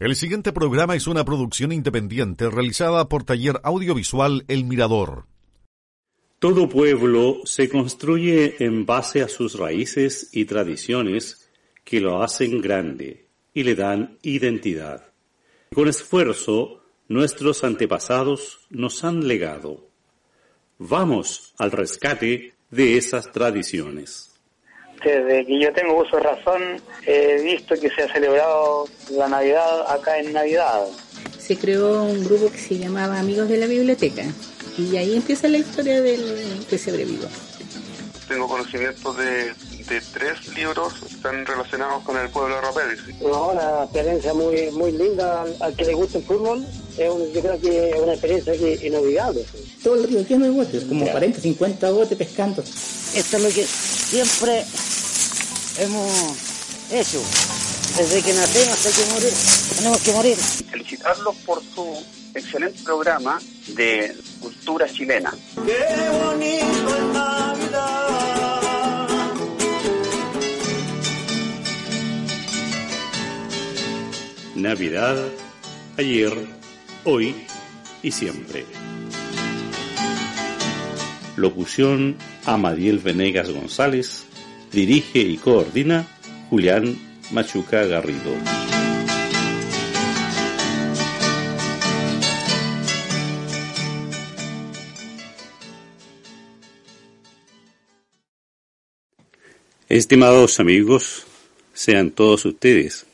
El siguiente programa es una producción independiente realizada por Taller Audiovisual El Mirador. Todo pueblo se construye en base a sus raíces y tradiciones que lo hacen grande y le dan identidad. Con esfuerzo, nuestros antepasados nos han legado. Vamos al rescate de esas tradiciones. Desde que yo tengo uso de razón, he visto que se ha celebrado la Navidad acá en Navidad. Se creó un grupo que se llamaba Amigos de la Biblioteca y ahí empieza la historia del pesebre vivo. Tengo conocimiento de, tres libros están relacionados con el pueblo de Ropel. una experiencia muy muy linda al, que le gusta el fútbol. Es yo creo que es una experiencia que inolvidable. Todo el río lleno de botes, como 40, 50 botes pescando. Esto es lo que siempre hemos hecho. Desde que nacemos hasta que morir, tenemos que morir. Felicitarlos por su excelente programa de cultura chilena. Qué bonito es Navidad. Navidad, ayer, hoy y siempre. Locución Amadiel Venegas González Dirige y coordina Julián Machuca Garrido. Estimados amigos, sean todos ustedes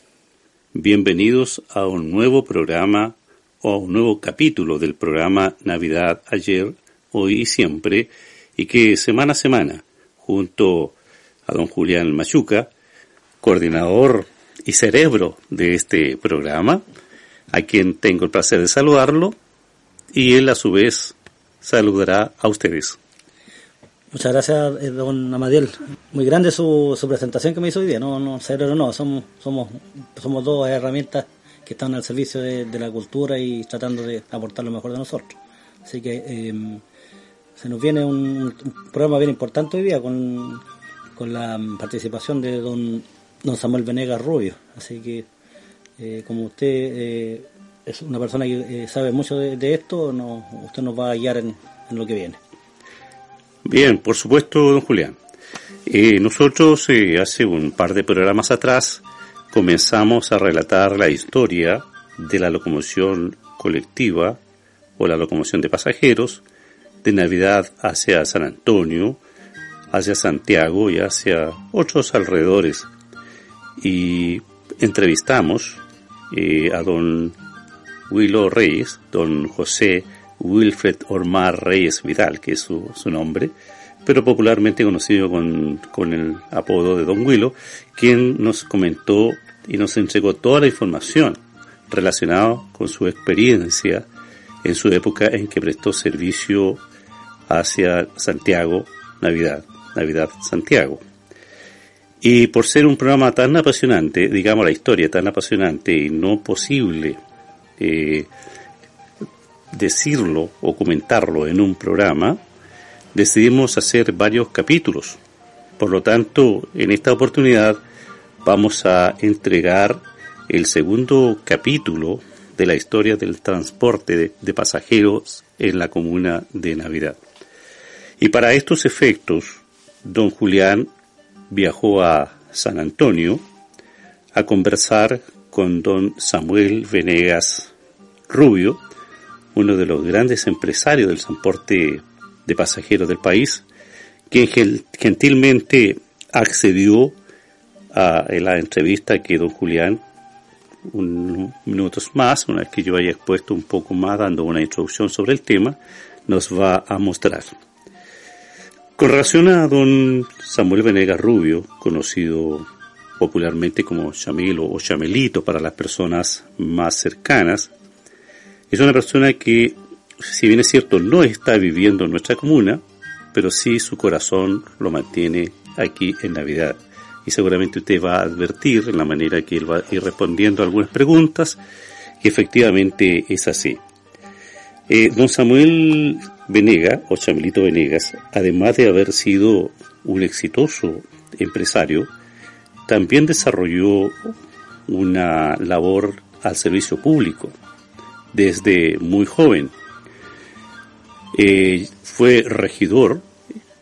bienvenidos a un nuevo programa o a un nuevo capítulo del programa Navidad ayer, hoy y siempre, y que semana a semana, junto a don Julián Machuca, coordinador y cerebro de este programa, a quien tengo el placer de saludarlo, y él a su vez saludará a ustedes. Muchas gracias, eh, don Amadiel. Muy grande su, su presentación que me hizo hoy día. No, no, cerebro no, somos, somos, somos dos herramientas que están al servicio de, la cultura y tratando de aportar lo mejor de nosotros. Así que em, se nos viene un, programa bien importante hoy día con con la participación de don, don Samuel Venegas Rubio. Así que, eh, como usted eh, es una persona que sabe mucho de, esto, no, usted nos va a guiar en, lo que viene. Bien, por supuesto, don Julián. nosotros hace un par de programas atrás comenzamos a relatar la historia de la locomoción colectiva o la locomoción de pasajeros de Navidad hacia San Antonio hacia Santiago y hacia otros alrededores. Y entrevistamos eh, a don Willow Reyes, don José Wilfred Ormar Reyes Vidal, que es su, nombre, pero popularmente conocido con, con, el apodo de Don Willow, quien nos comentó y nos entregó toda la información relacionada con su experiencia en su época en que prestó servicio hacia Santiago, Navidad. Navidad Santiago. Y por ser un programa tan apasionante, digamos la historia tan apasionante y no posible eh, decirlo o comentarlo en un programa, decidimos hacer varios capítulos. Por lo tanto, en esta oportunidad vamos a entregar el segundo capítulo de la historia del transporte de pasajeros en la comuna de Navidad. Y para estos efectos don Julián viajó a San Antonio a conversar con don Samuel Venegas Rubio, uno de los grandes empresarios del transporte de pasajeros del país, quien gentilmente accedió a la entrevista que don Julián, unos minutos más, una vez que yo haya expuesto un poco más, dando una introducción sobre el tema, nos va a mostrar. Con relación a don Samuel Venegas Rubio, conocido popularmente como Chamelo o Chamelito para las personas más cercanas, es una persona que, si bien es cierto, no está viviendo en nuestra comuna, pero sí su corazón lo mantiene aquí en Navidad. Y seguramente usted va a advertir en la manera que él va a ir respondiendo algunas preguntas que efectivamente es así. Eh, don Samuel Venega, o Chamelito Venegas, además de haber sido un exitoso empresario, también desarrolló una labor al servicio público desde muy joven. Eh, fue regidor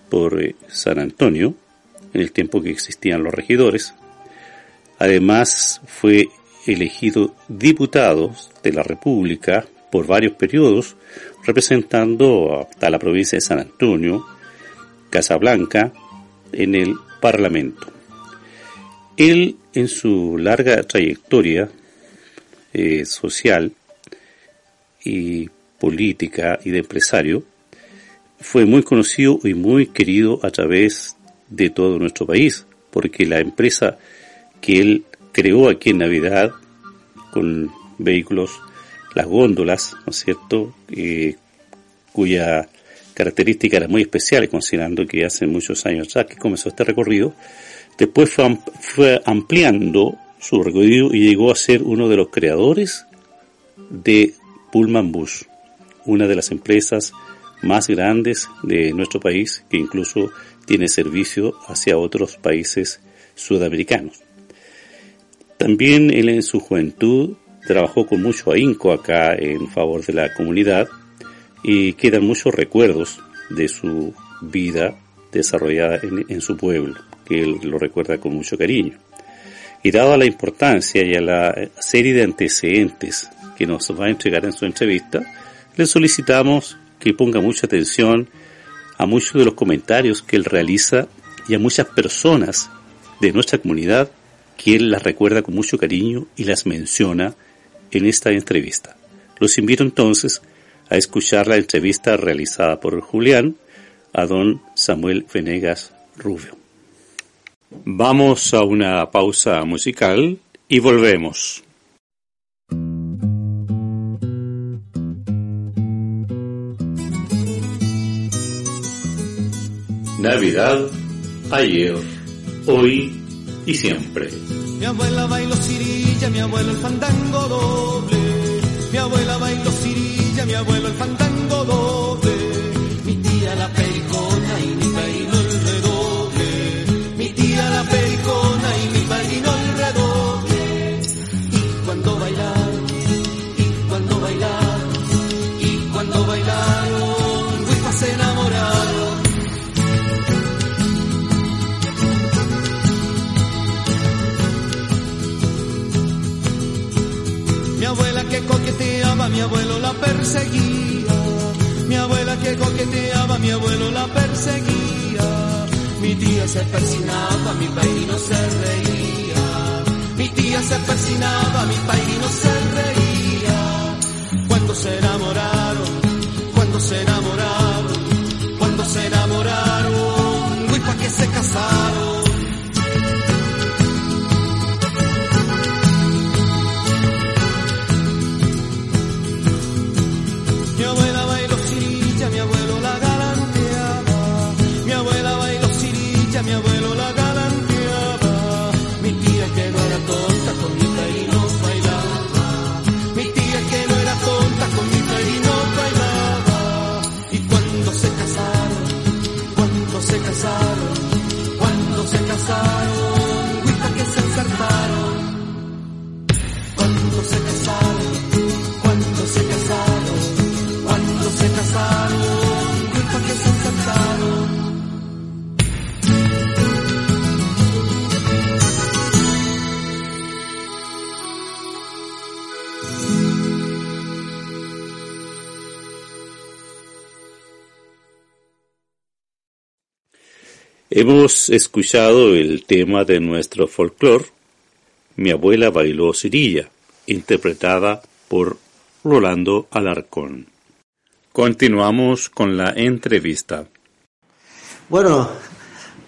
por eh, San Antonio en el tiempo que existían los regidores. Además fue elegido diputado de la República por varios periodos, representando a la provincia de San Antonio, Casablanca, en el Parlamento. Él, en su larga trayectoria eh, social y política y de empresario, fue muy conocido y muy querido a través de todo nuestro país, porque la empresa que él creó aquí en Navidad, con vehículos, las góndolas, ¿no es cierto?, eh, cuya característica era muy especial, considerando que hace muchos años ya que comenzó este recorrido, después fue, fue ampliando su recorrido y llegó a ser uno de los creadores de Pullman Bus, una de las empresas más grandes de nuestro país que incluso tiene servicio hacia otros países sudamericanos. También él en su juventud trabajó con mucho ahínco acá en favor de la comunidad y quedan muchos recuerdos de su vida desarrollada en, su pueblo, que él lo recuerda con mucho cariño. Y dada la importancia y a la serie de antecedentes que nos va a entregar en su entrevista, le solicitamos que ponga mucha atención a muchos de los comentarios que él realiza y a muchas personas de nuestra comunidad que él las recuerda con mucho cariño y las menciona en esta entrevista. Los invito entonces a escuchar la entrevista realizada por Julián a don Samuel Venegas Rubio. Vamos a una pausa musical y volvemos. Navidad, ayer, hoy y siempre. Mi abuela bailó cirilla, mi abuelo el fandango doble. Mi abuela bailó cirilla, mi abuelo el fandango doble. Mi tía la pericona Hemos escuchado el tema de nuestro folclore, Mi abuela bailó cirilla, interpretada por Rolando Alarcón. Continuamos con la entrevista. Bueno,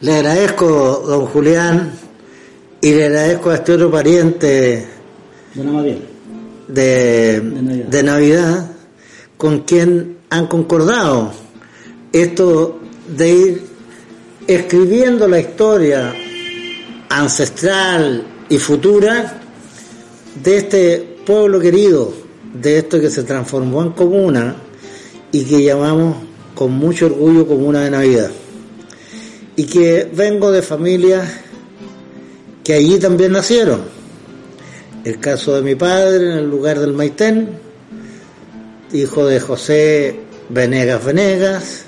le agradezco, don Julián, Y le agradezco a este otro pariente de, de Navidad con quien han concordado esto de ir escribiendo la historia ancestral y futura de este pueblo querido, de esto que se transformó en comuna y que llamamos con mucho orgullo Comuna de Navidad. Y que vengo de familias que allí también nacieron. El caso de mi padre en el lugar del Maitén, hijo de José Venegas Venegas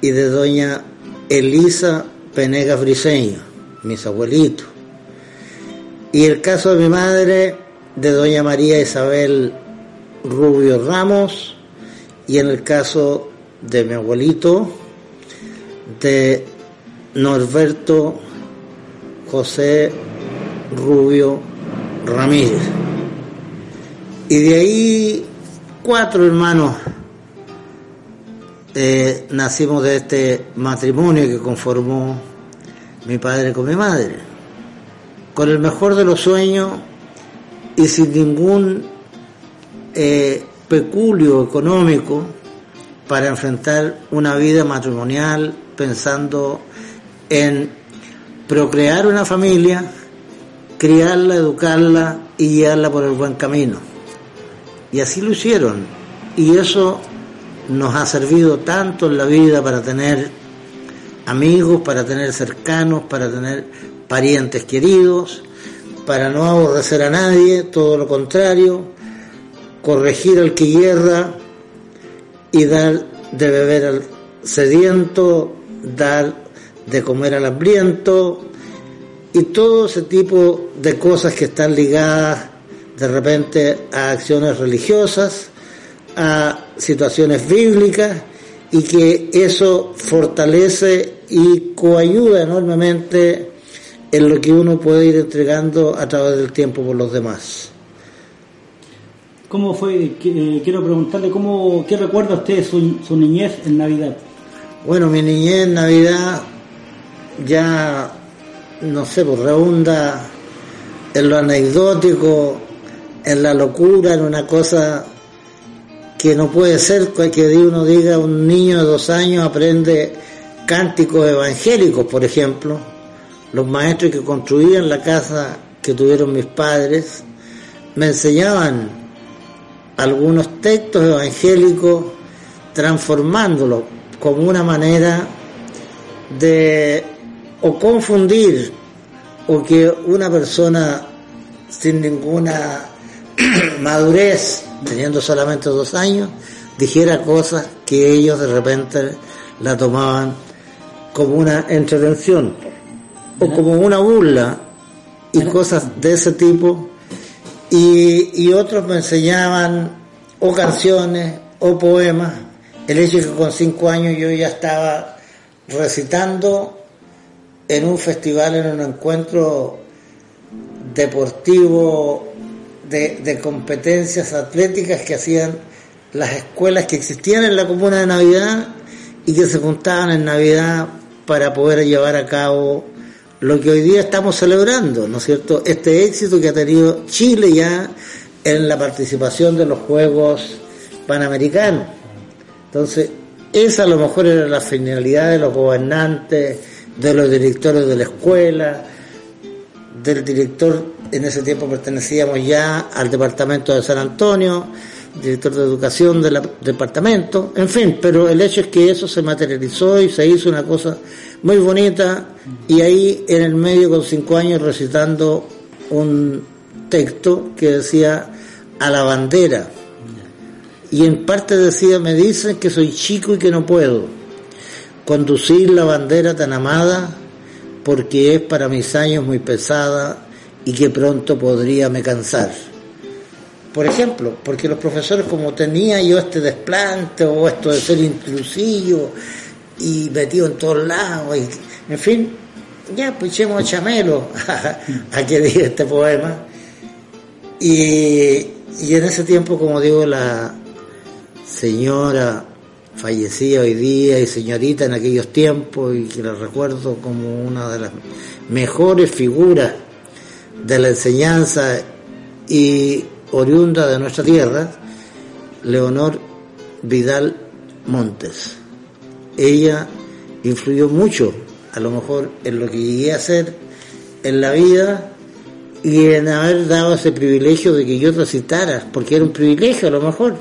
y de doña Elisa Venegas Briseño, mis abuelitos. Y el caso de mi madre, de doña María Isabel Rubio Ramos, y en el caso de mi abuelito, de Norberto José Rubio Ramírez. Y de ahí cuatro hermanos eh, nacimos de este matrimonio que conformó mi padre con mi madre, con el mejor de los sueños y sin ningún eh, peculio económico para enfrentar una vida matrimonial pensando en procrear una familia, criarla, educarla y guiarla por el buen camino. Y así lo hicieron. Y eso nos ha servido tanto en la vida para tener amigos, para tener cercanos, para tener parientes queridos, para no aborrecer a nadie, todo lo contrario, corregir al que hierra y dar de beber al sediento, dar de comer al hambriento y todo ese tipo de cosas que están ligadas de repente a acciones religiosas, a situaciones bíblicas y que eso fortalece y coayuda enormemente en lo que uno puede ir entregando a través del tiempo por los demás. ¿Cómo fue? Eh, quiero preguntarle, ¿cómo, ¿qué recuerda usted su, su niñez en Navidad? Bueno, mi niñez en Navidad ya, no sé, pues redunda en lo anecdótico, en la locura, en una cosa que no puede ser que uno diga un niño de dos años aprende cánticos evangélicos, por ejemplo. Los maestros que construían la casa que tuvieron mis padres me enseñaban algunos textos evangélicos transformándolos como una manera de o confundir o que una persona sin ninguna madurez, teniendo solamente dos años, dijera cosas que ellos de repente la tomaban como una entretención o como una burla y cosas de ese tipo. Y, otros me enseñaban o canciones o poemas. El hecho de que con cinco años yo ya estaba recitando en un festival, en un encuentro deportivo de, competencias atléticas que hacían las escuelas que existían en la comuna de Navidad y que se juntaban en Navidad para poder llevar a cabo lo que hoy día estamos celebrando, ¿no es cierto? Este éxito que ha tenido Chile ya en la participación de los Juegos Panamericanos. Entonces, esa a lo mejor era la finalidad de los gobernantes, de los directores de la escuela, del director, en ese tiempo pertenecíamos ya al departamento de San Antonio, director de educación del departamento, en fin, pero el hecho es que eso se materializó y se hizo una cosa muy bonita y ahí en el medio con cinco años recitando un texto que decía a la bandera y en parte decía me dicen que soy chico y que no puedo conducir la bandera tan amada porque es para mis años muy pesada y que pronto podría me cansar por ejemplo, porque los profesores como tenía yo este desplante o esto de ser intrusivo y metido en todos lados, y, en fin, ya pues echemos a Chamelo a, que diga este poema. Y, y en ese tiempo, como digo, la señora fallecida hoy día y señorita en aquellos tiempos y que la recuerdo como una de las mejores figuras de la enseñanza y oriunda de nuestra tierra, Leonor Vidal Montes. Ella influyó mucho, a lo mejor, en lo que llegué a hacer en la vida y en haber dado ese privilegio de que yo recitara, porque era un privilegio a lo mejor,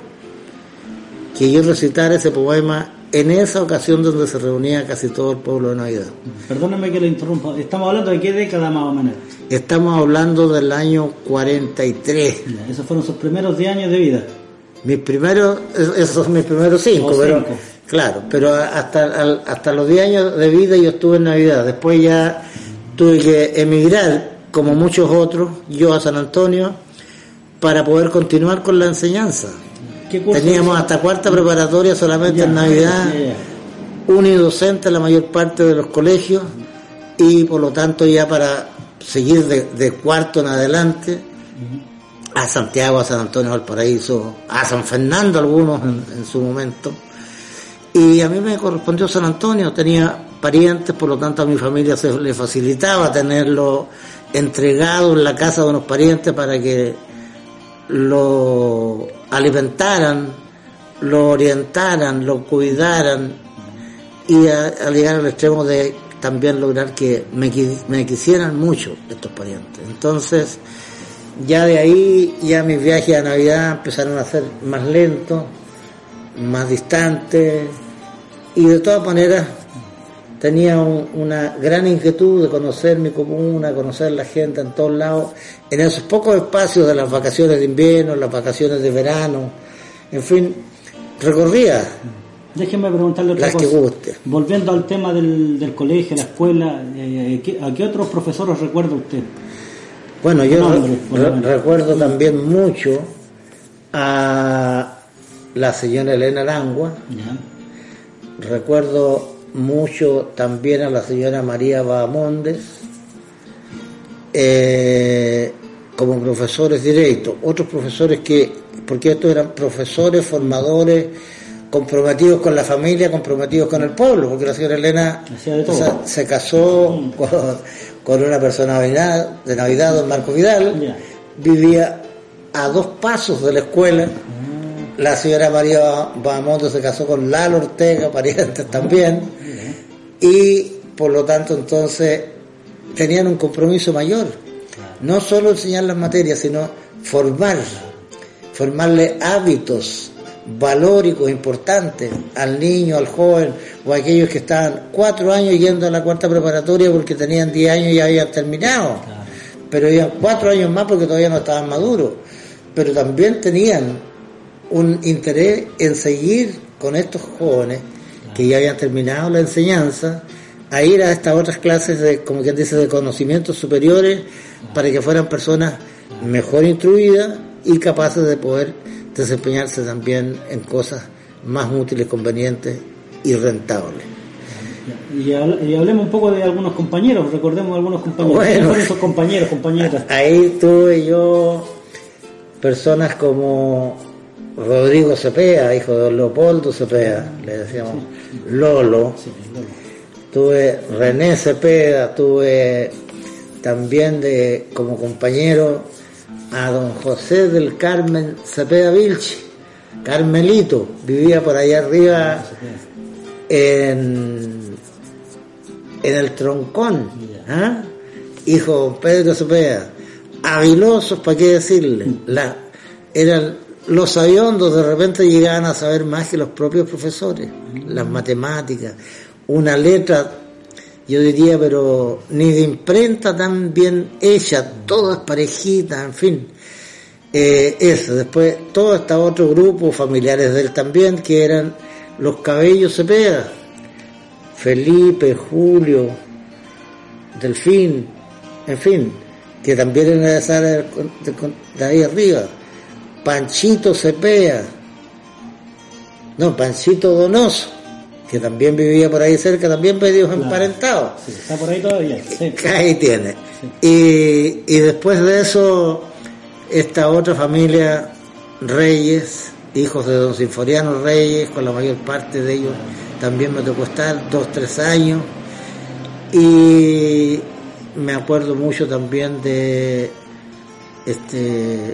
que yo recitara ese poema en esa ocasión donde se reunía casi todo el pueblo de Navidad. Perdóname que le interrumpa, estamos hablando de qué década más o menos. Estamos hablando del año 43. Ya, esos fueron sus primeros 10 años de vida. Mis primeros, esos son mis primeros cinco, O pero cinco. claro, pero hasta, al- hasta los 10 años de vida yo estuve en Navidad. Después ya tuve que emigrar, como muchos otros, yo a San Antonio, para poder continuar con la enseñanza. ¿Qué curso Teníamos hasta cuarta preparatoria solamente Ya, en Navidad, ya, ya. unidocente en la mayor parte de los colegios y por lo tanto ya para seguir de, de cuarto en adelante a Santiago, a San Antonio Valparaíso, a San Fernando algunos en, en su momento. Y a mí me correspondió San Antonio, tenía parientes, por lo tanto a mi familia se le facilitaba tenerlo entregado en la casa de unos parientes para que lo alimentaran, lo orientaran, lo cuidaran y a, a llegar al extremo de también lograr que me, me quisieran mucho estos parientes. Entonces, ya de ahí, ya mis viajes a Navidad empezaron a ser más lentos, más distantes y de todas maneras tenía un- una gran inquietud de conocer mi comuna, conocer la gente en todos lados, en esos pocos espacios de las vacaciones de invierno, las vacaciones de verano, en fin, recorría Déjeme preguntarle otra las que guste. Volviendo al tema del, del colegio, la escuela, eh, ¿qué- ¿a qué otros profesores recuerda usted? Bueno, yo Nombre, re- recuerdo también mucho a la señora Elena Langua, Ya. recuerdo mucho también a la señora María Bahamondes, eh, como profesores directos, otros profesores que, porque estos eran profesores, formadores, comprometidos con la familia, comprometidos con el pueblo, porque la señora Elena o sea, se casó con, con una persona de Navidad, don Marco Vidal, vivía a dos pasos de la escuela. La señora María Bahamondes se casó con Lalo Ortega, parientes también, y por lo tanto entonces tenían un compromiso mayor. No solo enseñar las materias, sino formar, formarle hábitos valóricos importantes al niño, al joven o a aquellos que estaban cuatro años yendo a la cuarta preparatoria porque tenían diez años y ya habían terminado, pero iban cuatro años más porque todavía no estaban maduros, pero también tenían un interés en seguir con estos jóvenes que ya habían terminado la enseñanza a ir a estas otras clases de, como quien dice, de conocimientos superiores para que fueran personas mejor instruidas y capaces de poder desempeñarse también en cosas más útiles, convenientes y rentables. Y, habl- y hablemos un poco de algunos compañeros, recordemos algunos compañeros. Bueno. ¿Quiénes fueron esos compañeros, compañeras? Ahí tuve yo personas como Rodrigo Cepeda, hijo de Leopoldo Cepeda, le decíamos Lolo. Tuve René Cepeda, tuve también de como compañero a don José del Carmen Cepeda Vilchi, Carmelito, vivía por allá arriba en, en el Troncón, ¿ah? hijo de Pedro Cepeda, habilosos, ¿para qué decirle? La, eran los sabiondos, de repente llegaban a saber más que los propios profesores, las matemáticas, una letra, yo diría, pero ni de imprenta tan bien hecha, todas parejitas, en fin. Eh, eso, después todo este otro grupo, familiares de él también, que eran los cabellos Cepeda, Felipe, Julio, Delfín, en fin, que también eran de- de ahí arriba, Panchito Cepeda, no, Panchito Donoso, que también vivía por ahí cerca, también medios emparentados. Sí, está por ahí todavía. Sí. Ahí tiene. Y, y después de eso, esta otra familia, Reyes, hijos de don Sinforiano Reyes, con la mayor parte de ellos también me tocó estar dos, tres años. Y me acuerdo mucho también de este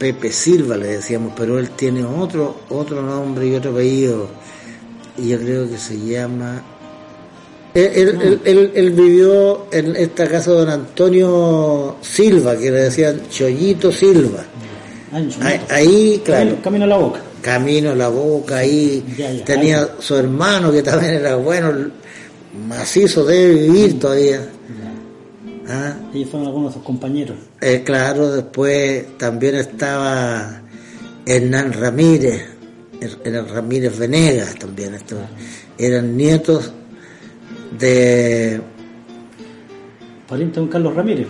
Pepe Silva le decíamos, pero él tiene otro otro nombre y otro apellido y yo creo que se llama él, él, él, vivió en esta casa de don Antonio Silva, que le decían Chollito Silva. Ahí, ahí, claro. Camino a la boca. Camino a la boca, ahí tenía su hermano que también era bueno, macizo debe vivir todavía. ¿Ah? Ellos fueron algunos de sus compañeros. Eh, claro, después también estaba Hernán Ramírez, Hernán Ramírez Venegas también. Estos, eran nietos de... Pariente de don Carlos Ramírez.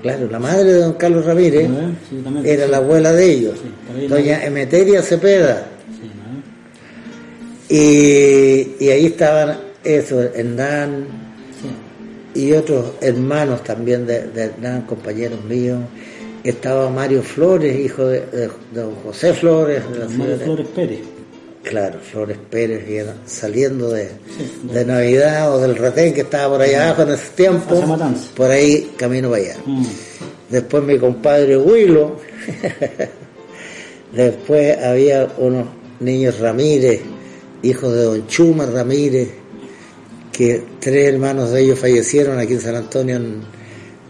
Claro, la madre de don Carlos Ramírez era la abuela de ellos, doña Emeteria Cepeda. y, y, ahí estaban eso, Hernán y otros hermanos también de, de Hernán, compañeros míos. Estaba Mario Flores, hijo de, don José Flores. Mario Flores Pérez. Claro, Flores Pérez, saliendo de, de, Navidad o del retén que estaba por allá abajo en ese tiempo, por ahí camino para allá. Mm. Después mi compadre Huilo, después había unos niños Ramírez, hijos de don Chuma Ramírez, que tres hermanos de ellos fallecieron aquí en San Antonio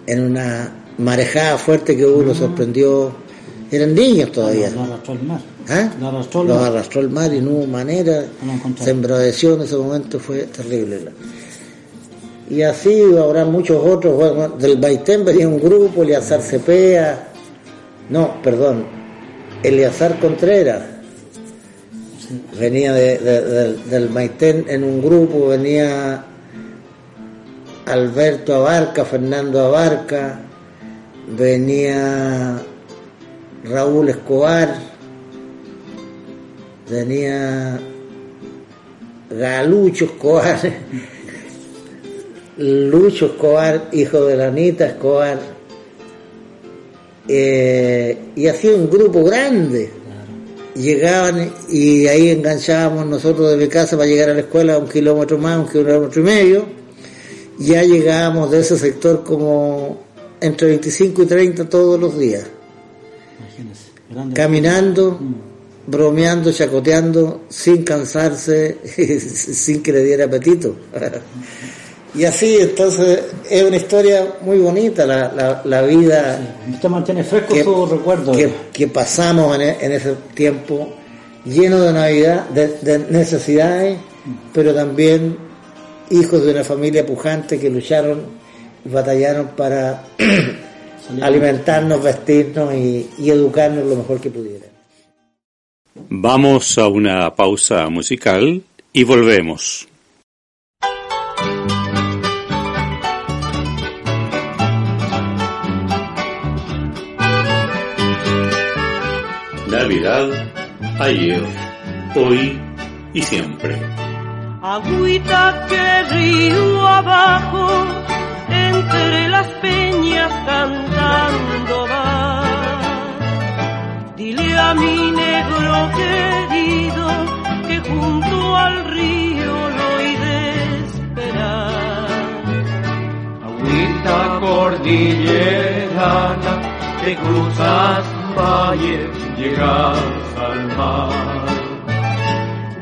en, una marejada fuerte que hubo, mm. sorprendió, eran niños todavía. ¿Ah? Los arrastró el mar y no hubo manera, se embradeció en ese momento, fue terrible. Y así habrá muchos otros, del Baitén venía un grupo, Eliazar Cepea, no, perdón, Eliazar Contreras, venía del Maitén en un grupo, venía Alberto Abarca, Fernando Abarca, venía Raúl Escobar, tenía Galucho Escobar, Lucho Escobar, hijo de la Anita Escobar, eh, y hacía un grupo grande. Llegaban y ahí enganchábamos nosotros de mi casa para llegar a la escuela un kilómetro más, un kilómetro y medio. Ya llegábamos de ese sector como entre 25 y 30 todos los días. Caminando. Mm bromeando, chacoteando, sin cansarse, sin que le diera apetito. y así, entonces, es una historia muy bonita la, la, vida. Usted mantiene fresco que, su recuerdo. Que, pasamos en, e, en, ese tiempo lleno de Navidad, de, necesidades, pero también hijos de una familia pujante que lucharon y batallaron para alimentarnos, vestirnos y, y educarnos lo mejor que pudieran. Vamos a una pausa musical y volvemos. Navidad, ayer, hoy y siempre. Agüita que río abajo, entre las peñas cantando va Dile a mi negro querido que junto al río lo he de esperar. Agüita cordillerana, te cruzas valles, llegas al mar.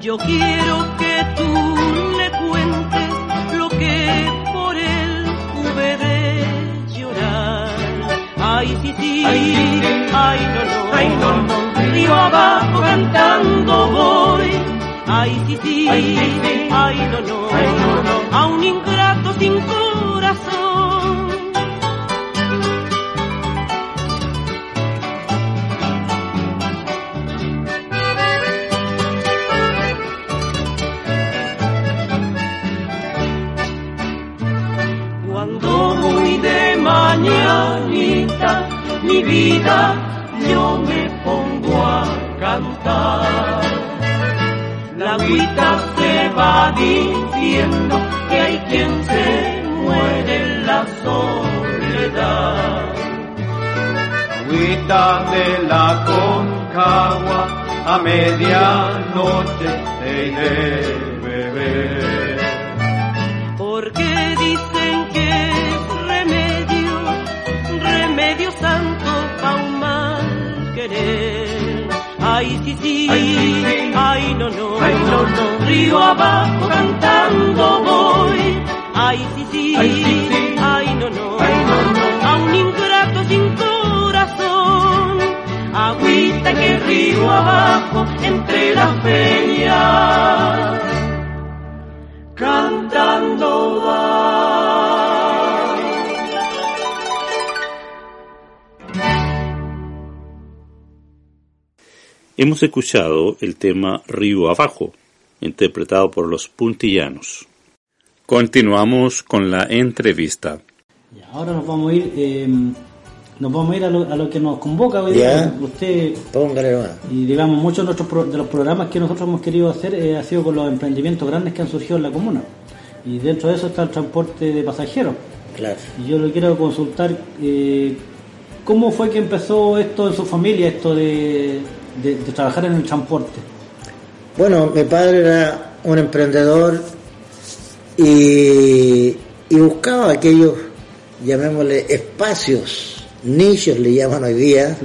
Yo quiero que tú le cuentes lo que por él hube de llorar. Ay, sí, sí, ay, sí, sí. ay no, no ay no, no, río abajo cantando voy. Ay, sí, sí, ay, sí, sí. ay no, no, ay, no, no, a un ingrato sin corazón. Mi vida yo me pongo a cantar. La agüita se va diciendo que hay quien se muere en la soledad. Agüita de la concagua a medianoche te iré beber. Ay, no, no, ay, no, no, río abajo cantando voy, ay, sí, sí, ay, no, no, ay, no, no, a un ingrato sin corazón, agüita que río abajo entre las peñas, Hemos escuchado el tema Río Abajo, interpretado por los puntillanos. Continuamos con la entrevista. Ahora nos vamos a ir, eh, nos vamos a ir a lo, a lo que nos convoca hoy Ya. día. Usted Póngale y digamos muchos de, nuestros pro- de los programas que nosotros hemos querido hacer eh, ha sido con los emprendimientos grandes que han surgido en la comuna. Y dentro de eso está el transporte de pasajeros. Claro. Y yo le quiero consultar eh, cómo fue que empezó esto en su familia, esto de, de- de trabajar en el transporte. Bueno, mi padre era un emprendedor y, y buscaba aquellos, llamémosle, espacios, nichos le llaman hoy día,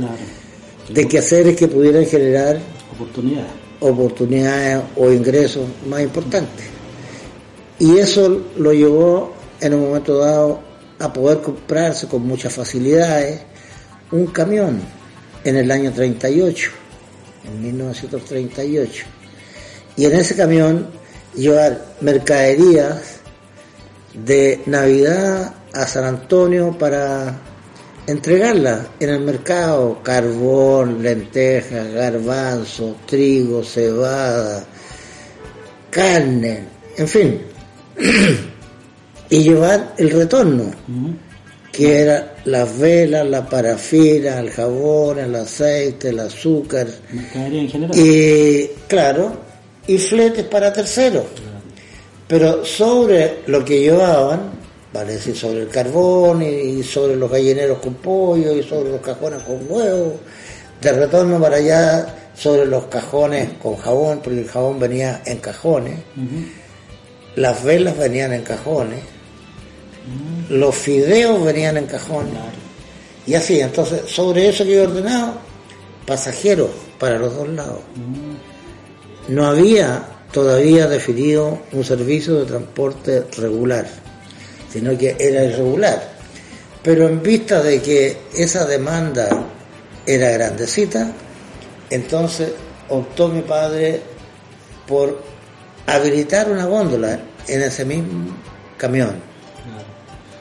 de quehaceres que pudieran generar Oportunidades. oportunidades o ingresos más importantes. Y eso lo llevó en un momento dado a poder comprarse con muchas facilidades un camión en el año 38, en 1938. Y en ese camión llevar mercaderías de Navidad a San Antonio para entregarla en el mercado, carbón, lentejas, garbanzo, trigo, cebada, carne, en fin, y llevar el retorno, que era las velas, la parafina, el jabón, el aceite, el azúcar, Mercadería en general. y claro, y fletes para terceros. Pero sobre lo que llevaban, vale decir, sobre el carbón y sobre los gallineros con pollo y sobre los cajones con huevo, de retorno para allá sobre los cajones con jabón, porque el jabón venía en cajones, las velas venían en cajones, los fideos venían en cajones, y así, entonces sobre eso que he ordenado, pasajeros para los dos lados. No había todavía definido un servicio de transporte regular, sino que era irregular. Pero en vista de que esa demanda era grandecita, entonces optó mi padre por habilitar una góndola en ese mismo camión.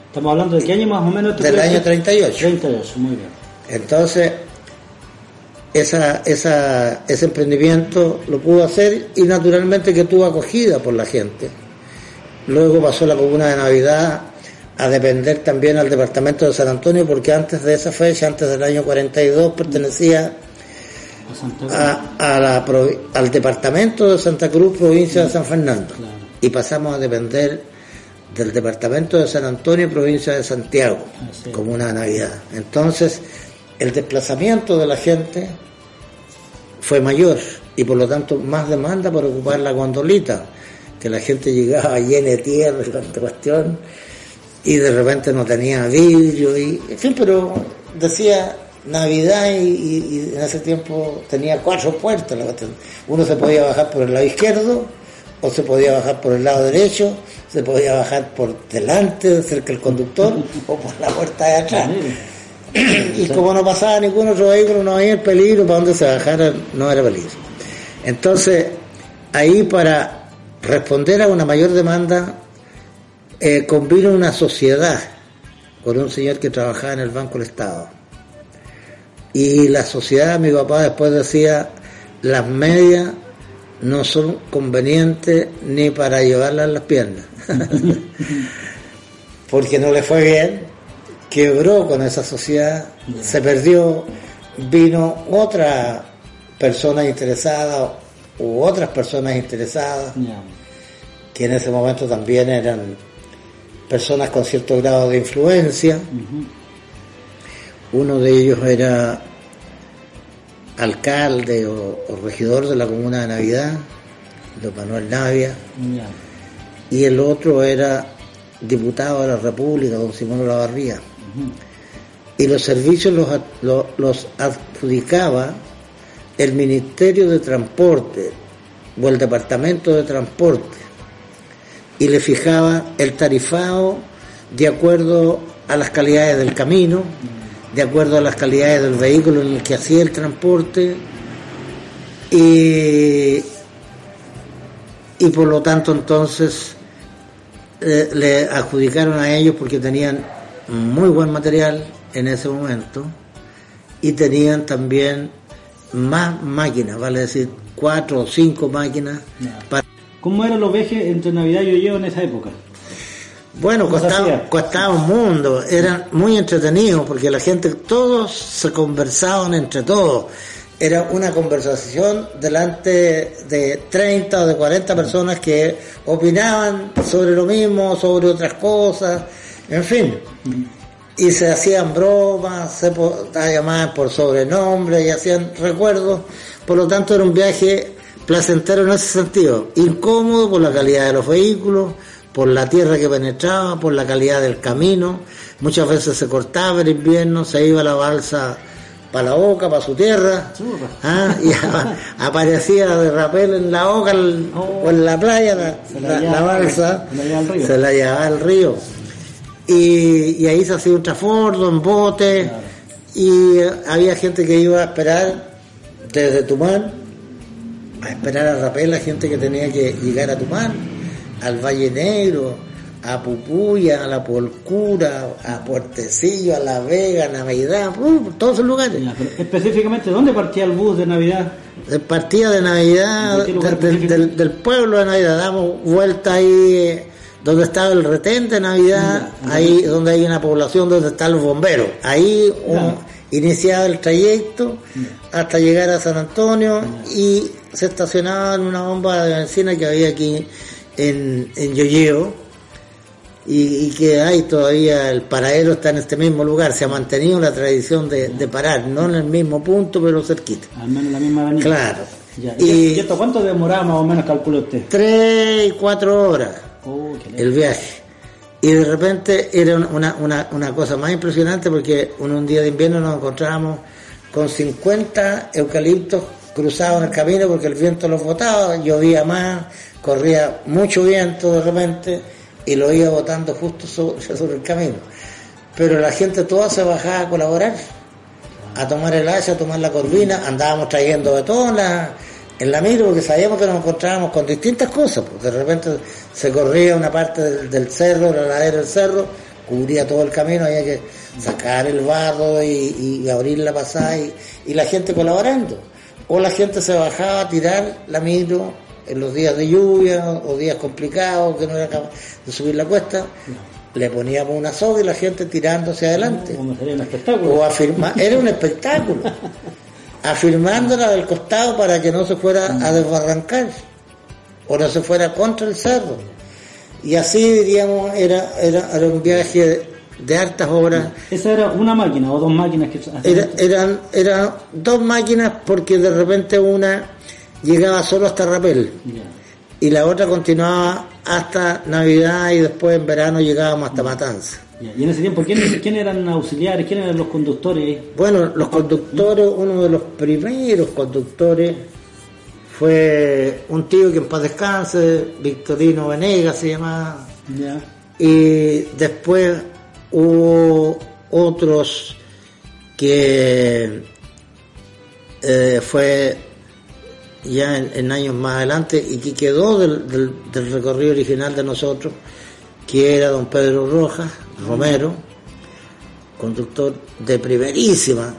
Estamos hablando de qué año más o menos. Del año 38. 38, muy bien. Entonces, esa, esa, ese emprendimiento lo pudo hacer y naturalmente que tuvo acogida por la gente. Luego pasó la comuna de Navidad a depender también al departamento de San Antonio porque antes de esa fecha, antes del año 42, pertenecía a, a la provi- al departamento de Santa Cruz, provincia de San Fernando. Y pasamos a depender del departamento de San Antonio, provincia de Santiago, como una Navidad. Entonces, el desplazamiento de la gente fue mayor y por lo tanto más demanda por ocupar la gondolita, que la gente llegaba llena de tierra y tanta cuestión, y de repente no tenía vidrio, y, en fin, pero decía Navidad y, y- y en ese tiempo tenía cuatro puertas la cuestión. Uno se podía bajar por el lado izquierdo, o se podía bajar por el lado derecho, se podía bajar por delante, cerca del conductor, o por la puerta de atrás. y como no pasaba ningún otro vehículo, no había el peligro, para donde se bajara no era peligro. Entonces, ahí para responder a una mayor demanda, eh, convino una sociedad con un señor que trabajaba en el Banco del Estado. Y la sociedad, mi papá después decía, las medias no son convenientes ni para llevarlas en las piernas. Porque no le fue bien, quebró con esa sociedad, se perdió, vino otra persona interesada u otras personas interesadas, que en ese momento también eran personas con cierto grado de influencia. Uno de ellos era alcalde o, o regidor de la comuna de Navidad, don Manuel Navia, y el otro era diputado de la República, don Simón Olavarría. Y los servicios los, lo- los adjudicaba el Ministerio de Transporte o el Departamento de Transporte. Y le fijaba el tarifado de acuerdo a las calidades del camino, de acuerdo a las calidades del vehículo en el que hacía el transporte y, y por lo tanto entonces eh, le adjudicaron a ellos porque tenían muy buen material en ese momento y tenían también más máquinas, vale decir, cuatro o cinco máquinas. Para... ¿Cómo eran los viajes entre Navidad y Yo en esa época? Bueno, ¿Cómo se costaba, costaba un mundo, eran muy entretenidos porque la gente, todos se conversaban entre todos. Era una conversación delante de 30 o de 40 personas que opinaban sobre lo mismo, sobre otras cosas, en fin. Y se hacían bromas, se llamaban por sobrenombre y hacían recuerdos. Por lo tanto, era un viaje placentero en ese sentido. Incómodo por la calidad de los vehículos, por la tierra que penetraba, por la calidad del camino. Muchas veces se cortaba el invierno, se iba la balsa para la boca, para su tierra, ah, y a- aparecía de rapel en la boca el- o en la playa la, Se la la- llevaba- la balsa, se la llevaba al río. se la llevaba al río. Y, y ahí se hacía un trasbordo en bote, y había gente que iba a esperar desde Tumán, a esperar a rapel, la gente que tenía que llegar a Tumán, al Valle Negro, a Pupuya, a La Polcura, a Puertecillo, a La Vega, a Navidad, uh, todos esos lugares. Específicamente, ¿dónde partía el bus de Navidad? El partida de Navidad, ¿De qué lugar de- del- del, pueblo de Navidad, damos vuelta ahí donde estaba el retén de Navidad, ahí donde hay una población donde están los bomberos. Ahí iniciaba el trayecto hasta llegar a San Antonio y se estacionaba en una bomba de benzina que había aquí en, en Yoyeo y, y que hay todavía, el paradero está en este mismo lugar, se ha mantenido la tradición de, de parar, no en el mismo punto, pero cerquita. Al menos la misma avenida. Claro. Ya. Y- ¿Y, y esto cuánto demoraba más o menos, calcula usted? Tres y cuatro horas Oh, el viaje. Y de repente era una, una, una cosa más impresionante porque en un día de invierno nos encontrábamos con 50 eucaliptos cruzados en el camino porque el viento los botaba, llovía más, corría mucho viento de repente y lo iba botando justo sobre, el camino. Pero la gente toda se bajaba a colaborar, a tomar el hacha, a tomar la corvina, andábamos trayendo de en la, micro porque sabíamos que nos encontrábamos con distintas cosas, porque de repente se corría una parte del, cerro, la ladera del cerro, cubría todo el camino, había que sacar el barro y, abrir la pasada y la gente colaborando. O la gente se bajaba a tirar la micro en los días de lluvia o días complicados que no era capaz de subir la cuesta, le poníamos una soga y la gente tirando hacia adelante. Como sería un espectáculo. O afirma, era un espectáculo. Afirmándola del costado para que no se fuera a desbarrancar o no se fuera contra el cerro. Y así diríamos, era, era, era un viaje de hartas horas. ¿Esa era una máquina o dos máquinas que Era- eran, eran dos máquinas porque de repente una llegaba solo hasta Rapel y la otra continuaba hasta Navidad y después en verano llegábamos hasta Matanza. Y en ese tiempo, ¿quién, quién eran auxiliares? ¿Quién eran los conductores? Bueno, los conductores, uno de los primeros conductores fue un tío que en paz descanse, Victorino Venegas se llamaba, y después hubo otros que eh, fue ya en, años más adelante y que quedó del, del- del recorrido original de nosotros, que era don Pedro Rojas Romero, conductor de primerísima,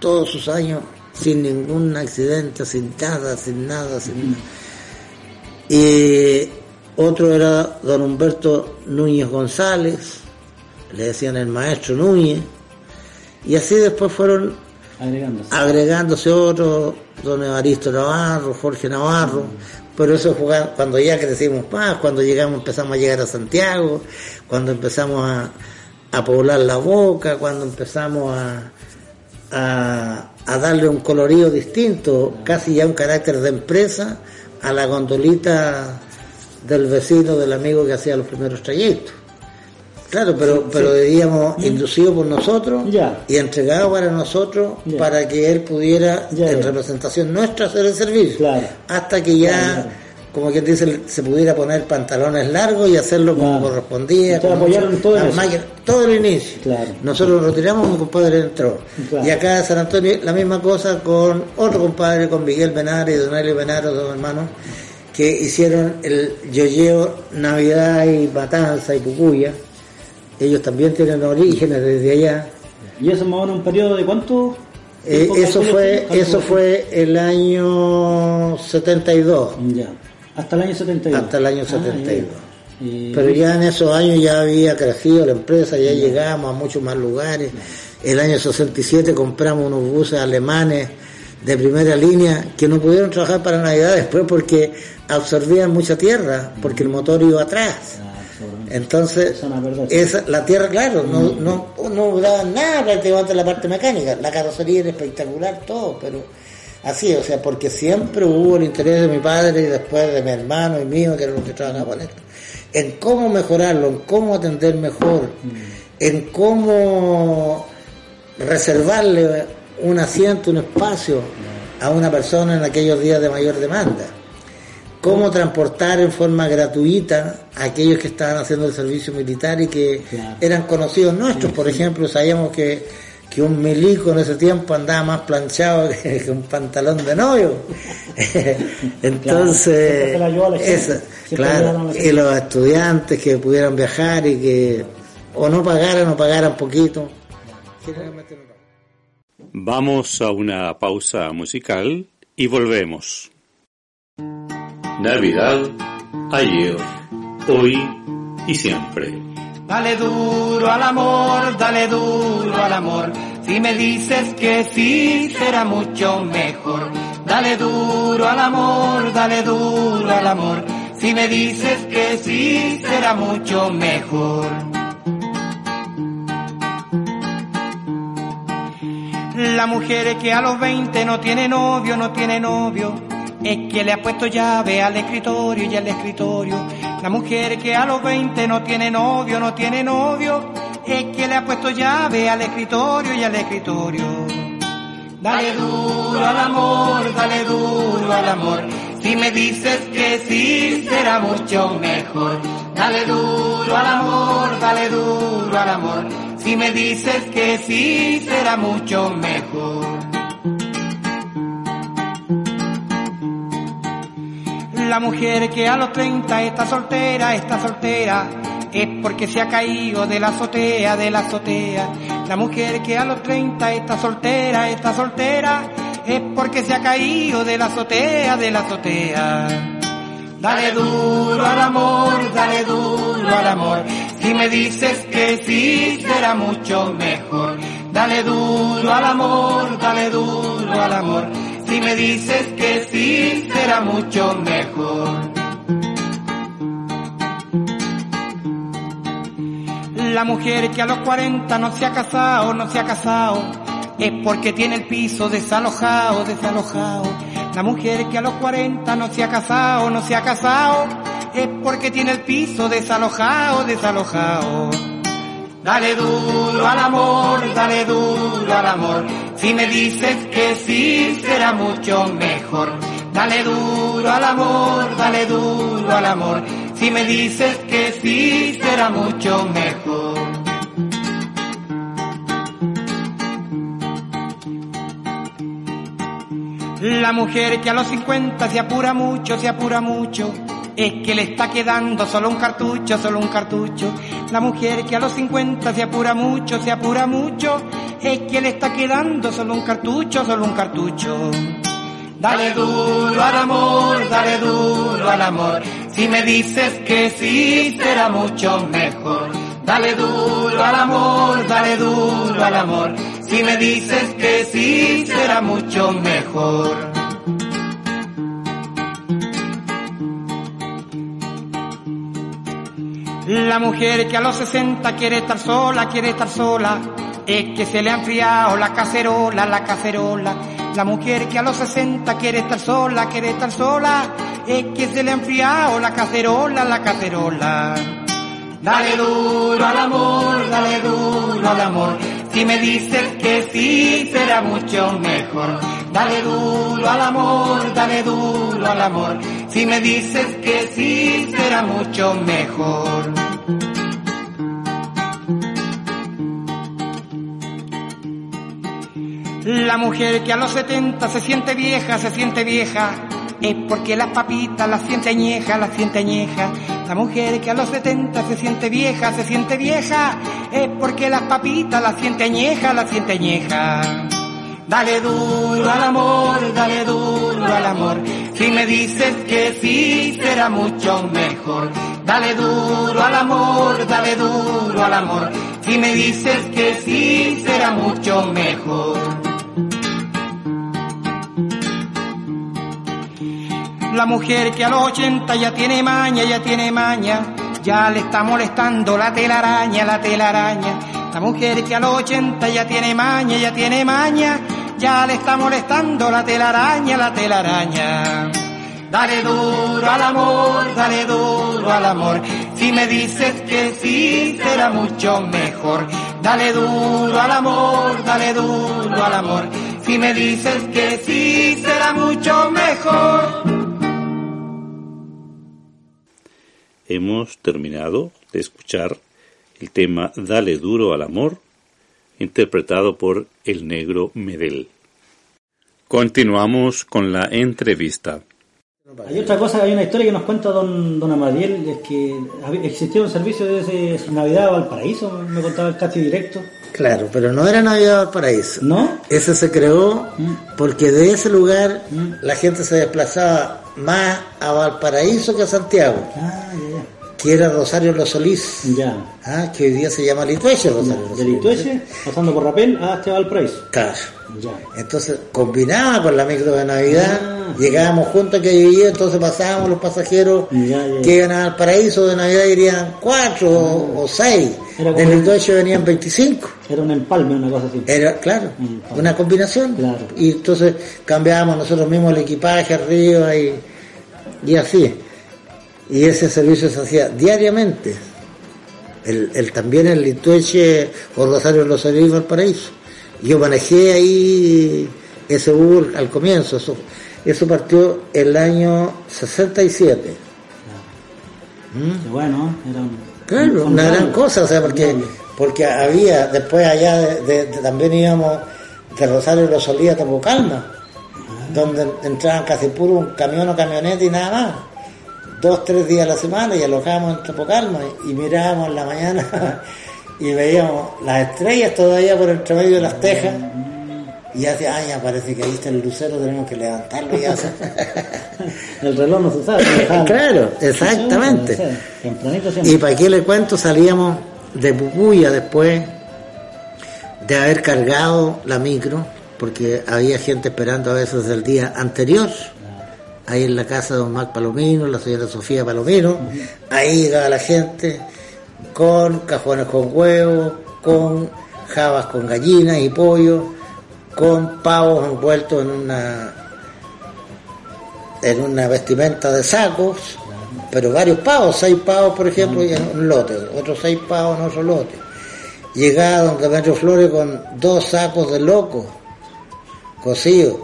todos sus años sin ningún accidente, sin nada, sin nada, sin nada. Y otro era don Humberto Núñez González, le decían el maestro Núñez, y así después fueron Agregándose. agregándose otros, don Evaristo Navarro, Jorge Navarro, pero eso fue cuando ya crecimos más, cuando llegamos, empezamos a llegar a Santiago, cuando empezamos a, a poblar la boca, cuando empezamos a, a, a darle un colorido distinto, casi ya un carácter de empresa, a la gondolita del vecino, del amigo que hacía los primeros trayectos. Claro, pero, pero diríamos inducido por nosotros y entregado para nosotros para que él pudiera, en representación nuestra, hacer el servicio. Hasta que ya, como quien dice, se pudiera poner pantalones largos y hacerlo como correspondía. Como apoyaron todo, todo el inicio. Nosotros lo retiramos, mi compadre entró. Y acá en San Antonio la misma cosa con otro compadre, con Miguel Benares y Donelio Benares, dos hermanos, que hicieron el yoyeo Navidad y Matanza y Pucuya ellos también tienen orígenes desde allá. ¿Y eso más o menos un periodo de cuánto? Eh, eso fue eso fue el año 72. Ya. Hasta el año 72. Hasta el año 72. Ah, Pero ya en esos años ya había crecido la empresa, ya llegamos a muchos más lugares. El año 67 compramos unos buses alemanes de primera línea que no pudieron trabajar para Navidad después porque absorbían mucha tierra, porque el motor iba atrás. Entonces, esa, la tierra, claro, no, no, no daba nada prácticamente la parte mecánica. La carrocería era espectacular, todo, pero así, o sea, porque siempre hubo el interés de mi padre y después de mi hermano y mío, que eran los que trabajaban esto, en cómo mejorarlo, en cómo atender mejor, en cómo reservarle un asiento, un espacio a una persona en aquellos días de mayor demanda cómo transportar en forma gratuita a aquellos que estaban haciendo el servicio militar y que eran conocidos nuestros. Por ejemplo, sabíamos que, que un milico en ese tiempo andaba más planchado que, un pantalón de novio. Entonces, claro, y los estudiantes que pudieran viajar y que o no pagaran o pagaran poquito. Vamos a una pausa musical y volvemos. Navidad, ayer, hoy y siempre. Dale duro al amor, dale duro al amor. Si me dices que sí, será mucho mejor. Dale duro al amor, dale duro al amor. Si me dices que sí, será mucho mejor. La mujer que a los 20 no tiene novio, no tiene novio es que le ha puesto llave al escritorio y al escritorio. La mujer que a los 20 no tiene novio, no tiene novio, es que le ha puesto llave al escritorio y al escritorio. Dale duro al amor, dale duro al amor. Si me dices que sí, será mucho mejor. Dale duro al amor, dale duro al amor. Si me dices que sí, será mucho mejor. La mujer que a los 30 está soltera, está soltera, es porque se ha caído de la azotea, de la azotea. La mujer que a los 30 está soltera, está soltera, es porque se ha caído de la azotea, de la azotea. Dale duro al amor, dale duro al amor. Si me dices que sí, será mucho mejor. Dale duro al amor, dale duro al amor. Si me dices que sí, será mucho mejor. La mujer que a los 40 no se ha casado, no se ha casado, es porque tiene el piso desalojado, desalojado. La mujer que a los 40 no se ha casado, no se ha casado, es porque tiene el piso desalojado, desalojado. Dale duro al amor, dale duro al amor. Si me dices que sí, será mucho mejor. Dale duro al amor, dale duro al amor. Si me dices que sí, será mucho mejor. La mujer que a los 50 se apura mucho, se apura mucho es que le está quedando solo un cartucho, solo un cartucho. La mujer que a los 50 se apura mucho, se apura mucho, es que le está quedando solo un cartucho, solo un cartucho. Dale duro al amor, dale duro al amor. Si me dices que sí, será mucho mejor. Dale duro al amor, dale duro al amor. Si me dices que sí, será mucho mejor. La mujer que a los 60 quiere estar sola, quiere estar sola, es que se le ha enfriado la cacerola, la cacerola. La mujer que a los 60 quiere estar sola, quiere estar sola, es que se le ha enfriado la cacerola, la cacerola. Dale duro al amor, dale duro al amor. Si me dices que sí, será mucho mejor. Dale duro al amor, dale duro al amor. Si me dices que sí, será mucho mejor. La mujer que a los 70 se siente vieja, se siente vieja, es porque las papitas las siente añeja, las siente añeja. La mujer que a los 70 se siente vieja, se siente vieja, es porque las papitas las siente añeja, las siente añeja. Dale duro al amor, dale duro al amor. Si me dices que sí, será mucho mejor. Dale duro al amor, dale duro al amor. Si me dices que sí, será mucho mejor. La mujer que a los 80 ya tiene maña, ya tiene maña, ya le está molestando la telaraña, la telaraña. La mujer que a los 80 ya tiene maña, ya tiene maña, ya le está molestando la telaraña, la telaraña. Dale duro al amor, dale duro al amor. Si me dices que sí, será mucho mejor. Dale duro al amor, dale duro al amor. Si me dices que sí, será mucho mejor. Hemos terminado de escuchar el tema Dale duro al amor, interpretado por el negro Medel. Continuamos con la entrevista. Hay otra cosa, hay una historia que nos cuenta don, don Amadiel, es que existía un servicio de Navidad a Valparaíso, me contaba casi directo. Claro, pero no era Navidad Valparaíso. ¿No? Ese se creó mm. porque de ese lugar mm. la gente se desplazaba más a Valparaíso que a Santiago. Ah, que era Rosario Los Solís. Ya. Ah, que hoy día se llama Litueche Rosario De Litueche, pasando por Rapel hasta Valparaíso. Claro. Ya. Entonces combinaba con la micro de Navidad, ah. llegábamos juntos que vivía, entonces pasábamos los pasajeros que iban a Valparaíso de Navidad irían cuatro o, seis. De Litueche venían 25. Era un empalme, una cosa así. Era, claro, una combinación. Claro. Y entonces cambiábamos nosotros mismos el equipaje arriba y, y así y ese servicio se hacía diariamente. El, también el Litueche o Rosario Los y Valparaíso. Yo manejé ahí ese Uber al comienzo, eso, eso partió el año 67. ¿Mm? Bueno, era claro, una gran cosa, o sea, porque, porque había, después allá de, también íbamos de Rosario Los Olivos a Calma, donde entraban casi puro un camión o camioneta y nada más dos, tres días a la semana y alojábamos en Topocalma y mirábamos en la mañana y veíamos las estrellas todavía por entre medio de las tejas. Y hace, ay, ya parece que ahí está el lucero, tenemos que levantarlo y hace. el reloj no se sabe. claro, exactamente. Y para qué le cuento, salíamos de Pupuya después de haber cargado la micro, porque había gente esperando a veces el día anterior ahí en la casa de don Mac Palomino, la señora Sofía Palomino, ahí llegaba la gente con cajones con huevos, con jabas con gallinas y pollo, con pavos envueltos en una en una vestimenta de sacos, pero varios pavos, seis pavos por ejemplo, y en un lote, otros seis pavos en otro lote. Llegaba don Camacho Flores con dos sacos de loco, cocidos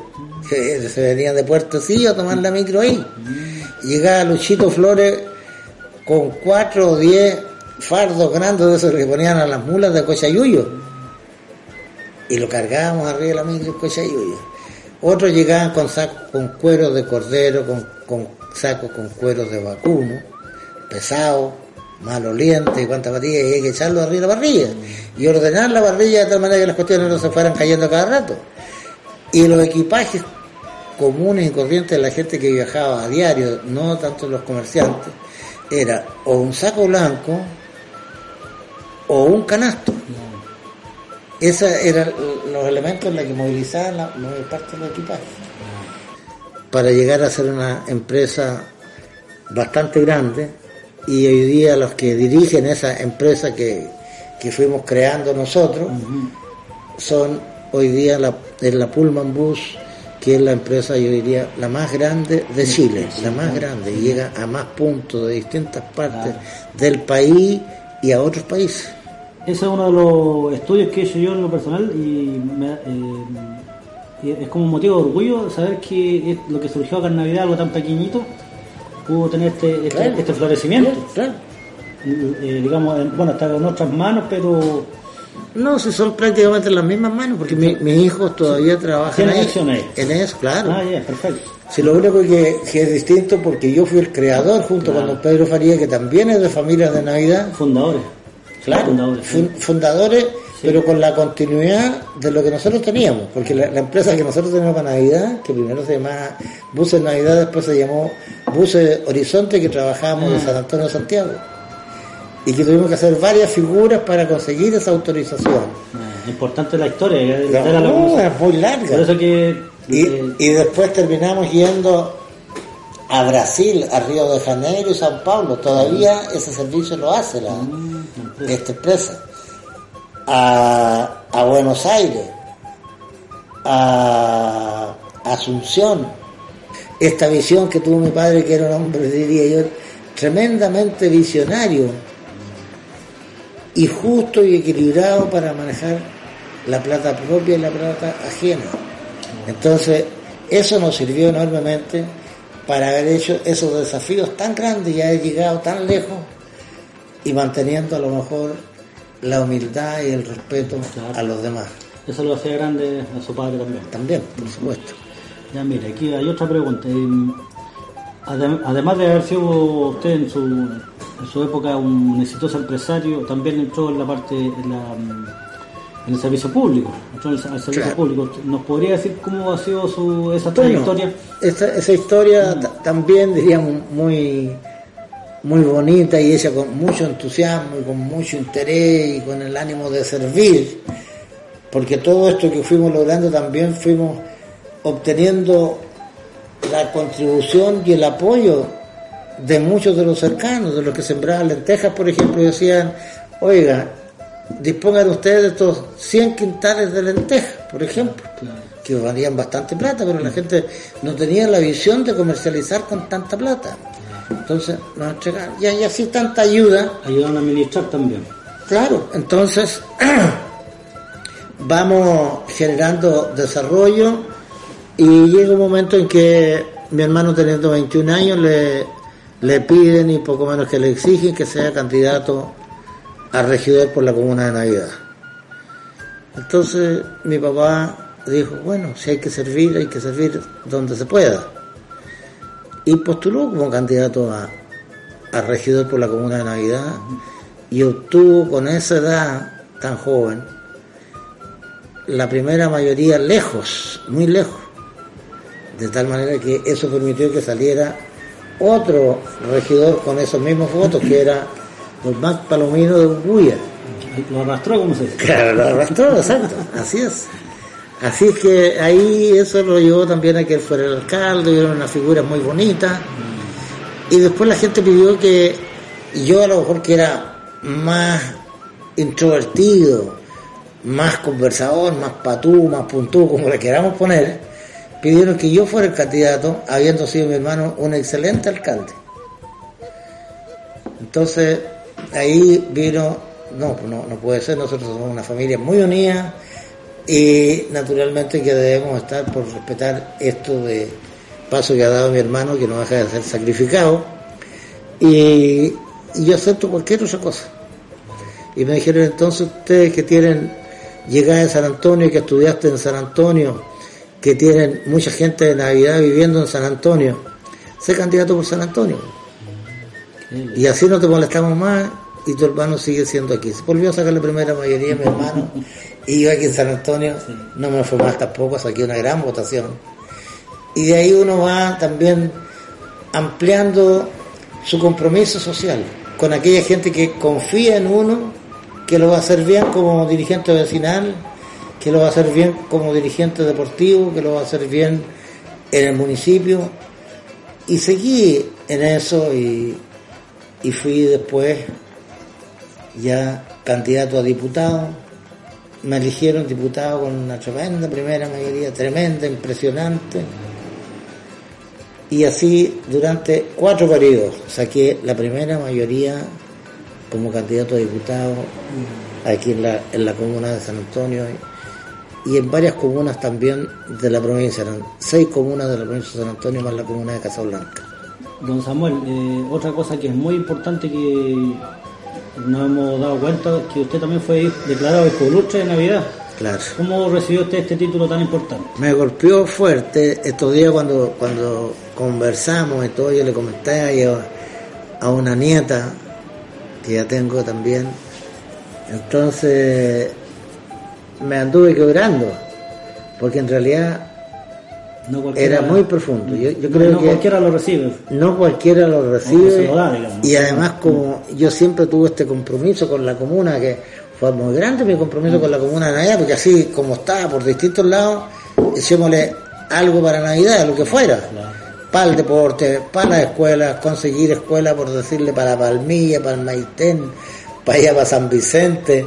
se venían de Puerto Sí a tomar la micro ahí. Llegaba Luchito Flores con cuatro o diez fardos grandes de esos que ponían a las mulas de Cochayuyo. Y lo cargábamos arriba de la micro Cochayuyo. Otros llegaban con sacos con cuero de cordero, con, con sacos con cuero de vacuno, pesado, maloliente y cuánta patilla, y hay que echarlo arriba de la parrilla. Y ordenar la parrilla de tal manera que las cuestiones no se fueran cayendo cada rato. Y los equipajes comunes y corrientes de la gente que viajaba a diario, no tanto los comerciantes, era o un saco blanco o un canasto. Esos eran los elementos en los que movilizaban la mayor parte del equipaje. Para llegar a ser una empresa bastante grande, y hoy día los que dirigen esa empresa que, fuimos creando nosotros son hoy día la, en la Pullman Bus, que es la empresa, yo diría, la más grande de Chile, la más grande, y llega a más puntos de distintas partes del país y a otros países. Ese es uno de los estudios que he hecho yo en lo personal y, me, eh, es como un motivo de orgullo saber que es lo que surgió acá en Navidad, algo tan pequeñito, pudo tener este, este, Claro. este florecimiento. Claro. Eh, digamos, en- bueno, está en otras manos, pero No, si son prácticamente las mismas manos, porque mi- mis hijos todavía trabajan ahí. acción ahí. En eso, claro. Ah, ya, perfecto. Si lo único que, que es distinto, porque yo fui el creador junto con don Pedro Faría, que también es de familias de Navidad. Fundadores. Claro, Fundadores, sí. pero con la continuidad de lo que nosotros teníamos, porque la, la empresa que nosotros teníamos para Navidad, que primero se llamaba Buses Navidad, después se llamó Buses Horizonte, que trabajábamos de Ah. San Antonio a Santiago. Y que tuvimos que hacer varias figuras para conseguir esa autorización. Ah, importante la historia. No, la es muy larga. Por eso que Y, eh, y después terminamos yendo a Brasil, a Río de Janeiro y San Paulo. Todavía ese servicio lo hace la, esta empresa. A, a Buenos Aires, a Asunción. Esta visión que tuvo mi padre, que era un hombre, diría yo, tremendamente visionario y justo y equilibrado para manejar la plata propia y la plata ajena. Entonces, eso nos sirvió enormemente para haber hecho esos desafíos tan grandes y haber llegado tan lejos y manteniendo a lo mejor la humildad y el respeto a los demás. eso lo hacía grande a su padre también. También, por supuesto. Ya, mira, aquí hay otra pregunta. Adem- Además de haber sido usted en su, en su época un exitoso empresario, también entró en la parte, en, la, mm, en el servicio público. Entró en el- al servicio Claro. público. ¿Nos podría decir cómo ha sido su, esa Bueno, trayectoria? esa, esa historia ta- también, diríamos, muy, muy bonita y hecha con mucho entusiasmo y con mucho interés y con el ánimo de servir, porque todo esto que fuimos logrando también fuimos obteniendo la contribución y el apoyo de muchos de los cercanos, de los que sembraban lentejas, por ejemplo, decían, oiga, dispongan ustedes de estos 100 quintales de lentejas, por ejemplo, que valían bastante plata, pero la gente no tenía la visión de comercializar con tanta plata. Entonces nos entregaron, y, y así tanta ayuda. Ayudaron a administrar también. Claro, entonces vamos generando desarrollo y llega un momento en que mi hermano teniendo 21 años le, le piden y poco menos que le exigen que sea candidato a regidor por la comuna de Navidad. Entonces mi papá dijo, bueno, si hay que servir, hay que servir donde se pueda. Y postuló como candidato a, a regidor por la comuna de Navidad y obtuvo con esa edad tan joven la primera mayoría lejos, muy lejos. De tal manera que eso permitió que saliera otro regidor con esos mismos votos, que era don Mac Palomino de Buya. Lo arrastró, como se dice. Claro, lo arrastró, exacto, así es. Así es que ahí eso lo llevó también a que él fuera el alcalde, era una figura muy bonita. Y después la gente pidió que yo a lo mejor que era más introvertido, más conversador, más patú, más puntú, como le queramos poner, pidieron que yo fuera el candidato, habiendo sido mi hermano un excelente alcalde. Entonces, ahí vino, no, pues no, no puede ser, nosotros somos una familia muy unida y naturalmente que debemos estar por respetar esto de paso que ha dado mi hermano, que no deja de ser sacrificado, y, y yo acepto cualquier otra cosa. Y me dijeron entonces ustedes que tienen llegada de San Antonio, que estudiaste en San Antonio, que tienen mucha gente de Navidad viviendo en San Antonio, sé candidato por San Antonio. Y así no te molestamos más y tu hermano sigue siendo aquí. Se volvió a sacar la primera mayoría mi hermano y yo aquí en San Antonio no me fue mal tampoco, saqué una gran votación. Y de ahí uno va también ampliando su compromiso social con aquella gente que confía en uno, que lo va a hacer bien como dirigente vecinal, que lo va a hacer bien como dirigente deportivo, que lo va a hacer bien en el municipio. Y seguí en eso y, y fui después ya candidato a diputado. Me eligieron diputado con una tremenda primera mayoría, tremenda, impresionante. Y así durante cuatro periodos saqué la primera mayoría como candidato a diputado aquí en la, en la comuna de San Antonio y en varias comunas también de la provincia, seis comunas de la provincia de San Antonio más la comuna de Casablanca. Don Samuel, eh, otra cosa que es muy importante que nos hemos dado cuenta es que usted también fue declarado hijo ilustre de Navidad. Claro. ¿Cómo recibió usted este título tan importante? Me golpeó fuerte estos días cuando, cuando conversamos y todo, yo le comenté a, a una nieta que ya tengo también. Entonces me anduve quebrando, porque en realidad No era muy profundo. Yo, yo no- creo no que cualquiera lo recibe. no cualquiera lo No, recibe. lo da, y además como yo siempre tuve este compromiso con la comuna que fue muy grande mi compromiso con la comuna de Navidad porque así como estaba por distintos lados hicimosle algo para Navidad lo que fuera. Para el deporte para las escuelas conseguir escuela por decirle para Palmilla para el Maitén para allá para San Vicente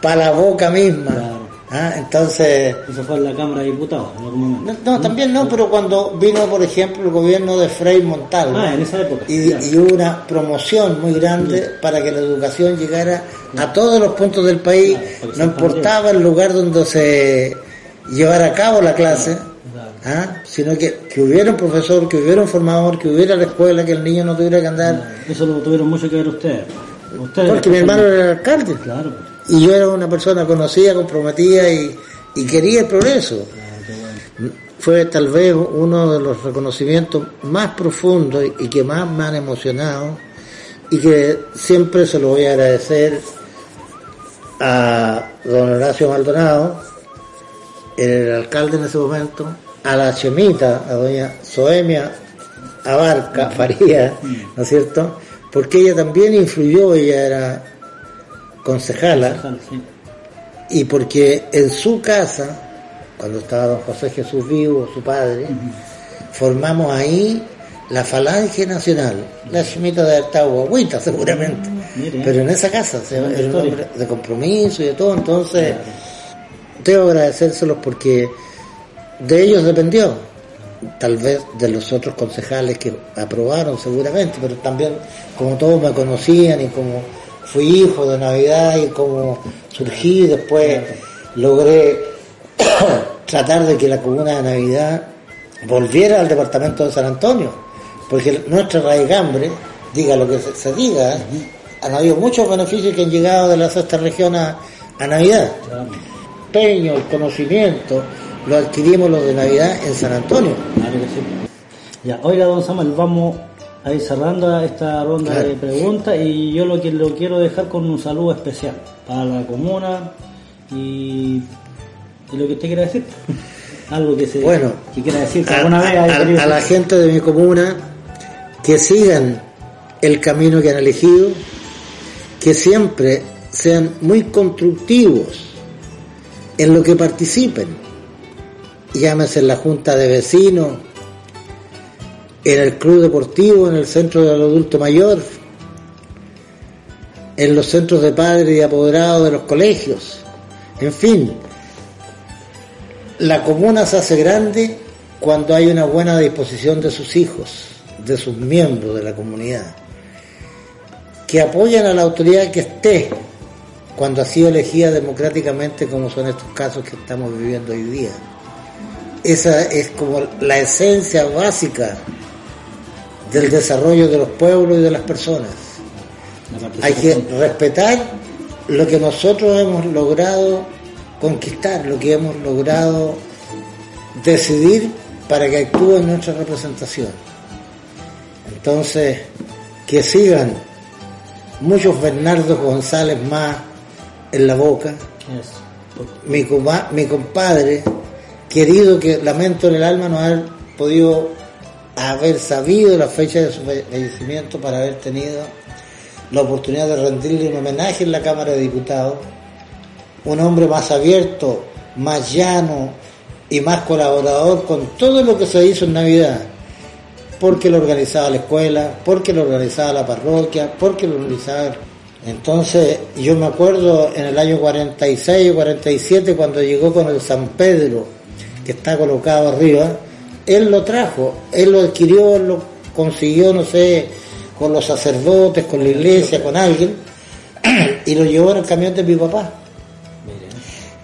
para la Boca misma Ah, entonces Eso fue en la Cámara de Diputados, no como- no, no, también no, pero cuando vino, por ejemplo, el gobierno de Frei Montalvo Ah, en esa época, y, hubo una promoción muy grande para que la educación llegara a todos los puntos del país, no importaba el lugar donde se llevara a cabo la clase, ¿ah? sino que, que hubiera un profesor, que hubiera un formador, que hubiera la escuela, que el niño no tuviera que andar, Eso lo tuvieron mucho que ver ustedes. Ustedes porque mi hermano era el alcalde. Claro. Y yo era una persona conocida, comprometida y, quería el progreso. Fue tal vez uno de los reconocimientos más profundos y que más me han emocionado y que siempre se lo voy a agradecer a don Horacio Maldonado, el alcalde en ese momento, a la Chemita, a doña Soemia Abarca Faría, ¿no es cierto? Porque ella también influyó, ella era concejala, y porque en su casa, cuando estaba don José Jesús vivo, su padre, formamos ahí la Falange Nacional, la chimita de Artagua, agüita seguramente, Mire. pero en esa casa, Buena era un hombre de compromiso y de todo, entonces debo agradecérselos porque de ellos dependió, tal vez de los otros concejales que aprobaron seguramente, pero también como todos me conocían y como fui hijo de Navidad y como surgí. Después logré tratar de que la comuna de Navidad volviera al departamento de San Antonio, porque nuestra raigambre, diga lo que se, se diga, han habido muchos beneficios que han llegado de la sexta región a, a Navidad. Peño, el conocimiento, lo adquirimos los de Navidad en San Antonio. Ya, oiga, don Samuel, vamos a ir cerrando esta ronda Claro. de preguntas y yo lo que lo quiero dejar con un saludo especial para la comuna y, y lo que usted quiera decir. Algo que se Bueno, que quiera decir que a, alguna vez a- la gente de mi comuna que sigan el camino que han elegido, que siempre sean muy constructivos en lo que participen, llámese en la junta de vecinos, en el club deportivo, en el centro del adulto mayor, en los centros de padres y apoderados de los colegios, en fin, la comuna se hace grande cuando hay una buena disposición de sus hijos, de sus miembros de la comunidad, que apoyan a la autoridad que esté cuando ha sido elegida democráticamente como son estos casos que estamos viviendo hoy día. Esa es como la esencia básica del desarrollo de los pueblos y de las personas. Hay que respetar lo que nosotros hemos logrado conquistar, lo que hemos logrado decidir para que actúe nuestra representación. Entonces, que sigan muchos Bernardo González más en la boca, mi, mi compadre, querido, que lamento en el alma no haber podido haber sabido la fecha de su falle- fallecimiento para haber tenido la oportunidad de rendirle un homenaje en la Cámara de Diputados, un hombre más abierto, más llano y más colaborador con todo lo que se hizo en Navidad, porque lo organizaba la escuela, porque lo organizaba la parroquia, porque lo organizaba... Entonces yo me acuerdo en el año 46 o 47 cuando llegó con el San Pedro, que está colocado arriba, él lo trajo, él lo adquirió, él lo consiguió, no sé, con los sacerdotes, con la iglesia, con alguien, y lo llevó en el camión de mi papá.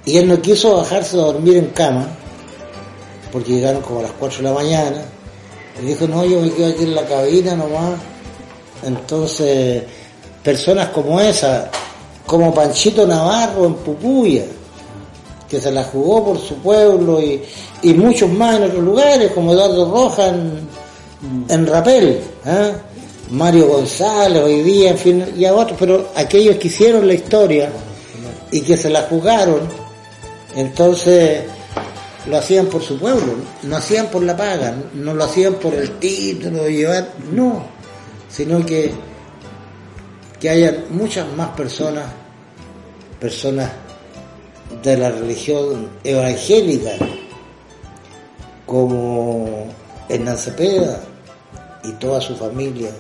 Y él no quiso bajarse a dormir en cama, porque llegaron como a las 4 de la mañana. Y dijo, no, yo me quedo aquí en la cabina nomás. Entonces, personas como esa, como Panchito Navarro en Pupuya, que se la jugó por su pueblo y, y muchos más en otros lugares, como Eduardo Rojas en, Rapel, ¿eh? Mario González hoy día, en fin, y a otros, pero aquellos que hicieron la historia y que se la jugaron, entonces lo hacían por su pueblo, no hacían por la paga, no lo hacían por el título llevar, no, sino que que haya muchas más personas, personas de la religión evangélica, como Hernán Cepeda y toda su familia,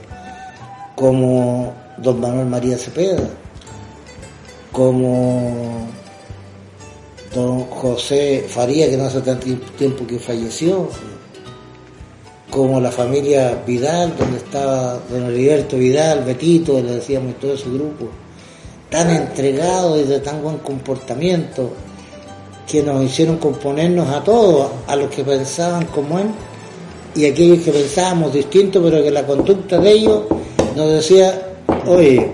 como don Manuel María Cepeda, como don José Faría, que no hace tanto tiempo que falleció, como la familia Vidal, donde estaba don Heriberto Vidal, Betito, le decíamos todo ese grupo, tan entregado y de tan buen comportamiento, que nos hicieron componernos a todos, a los que pensaban como él y a aquellos que pensábamos distinto, pero que la conducta de ellos nos decía, oye,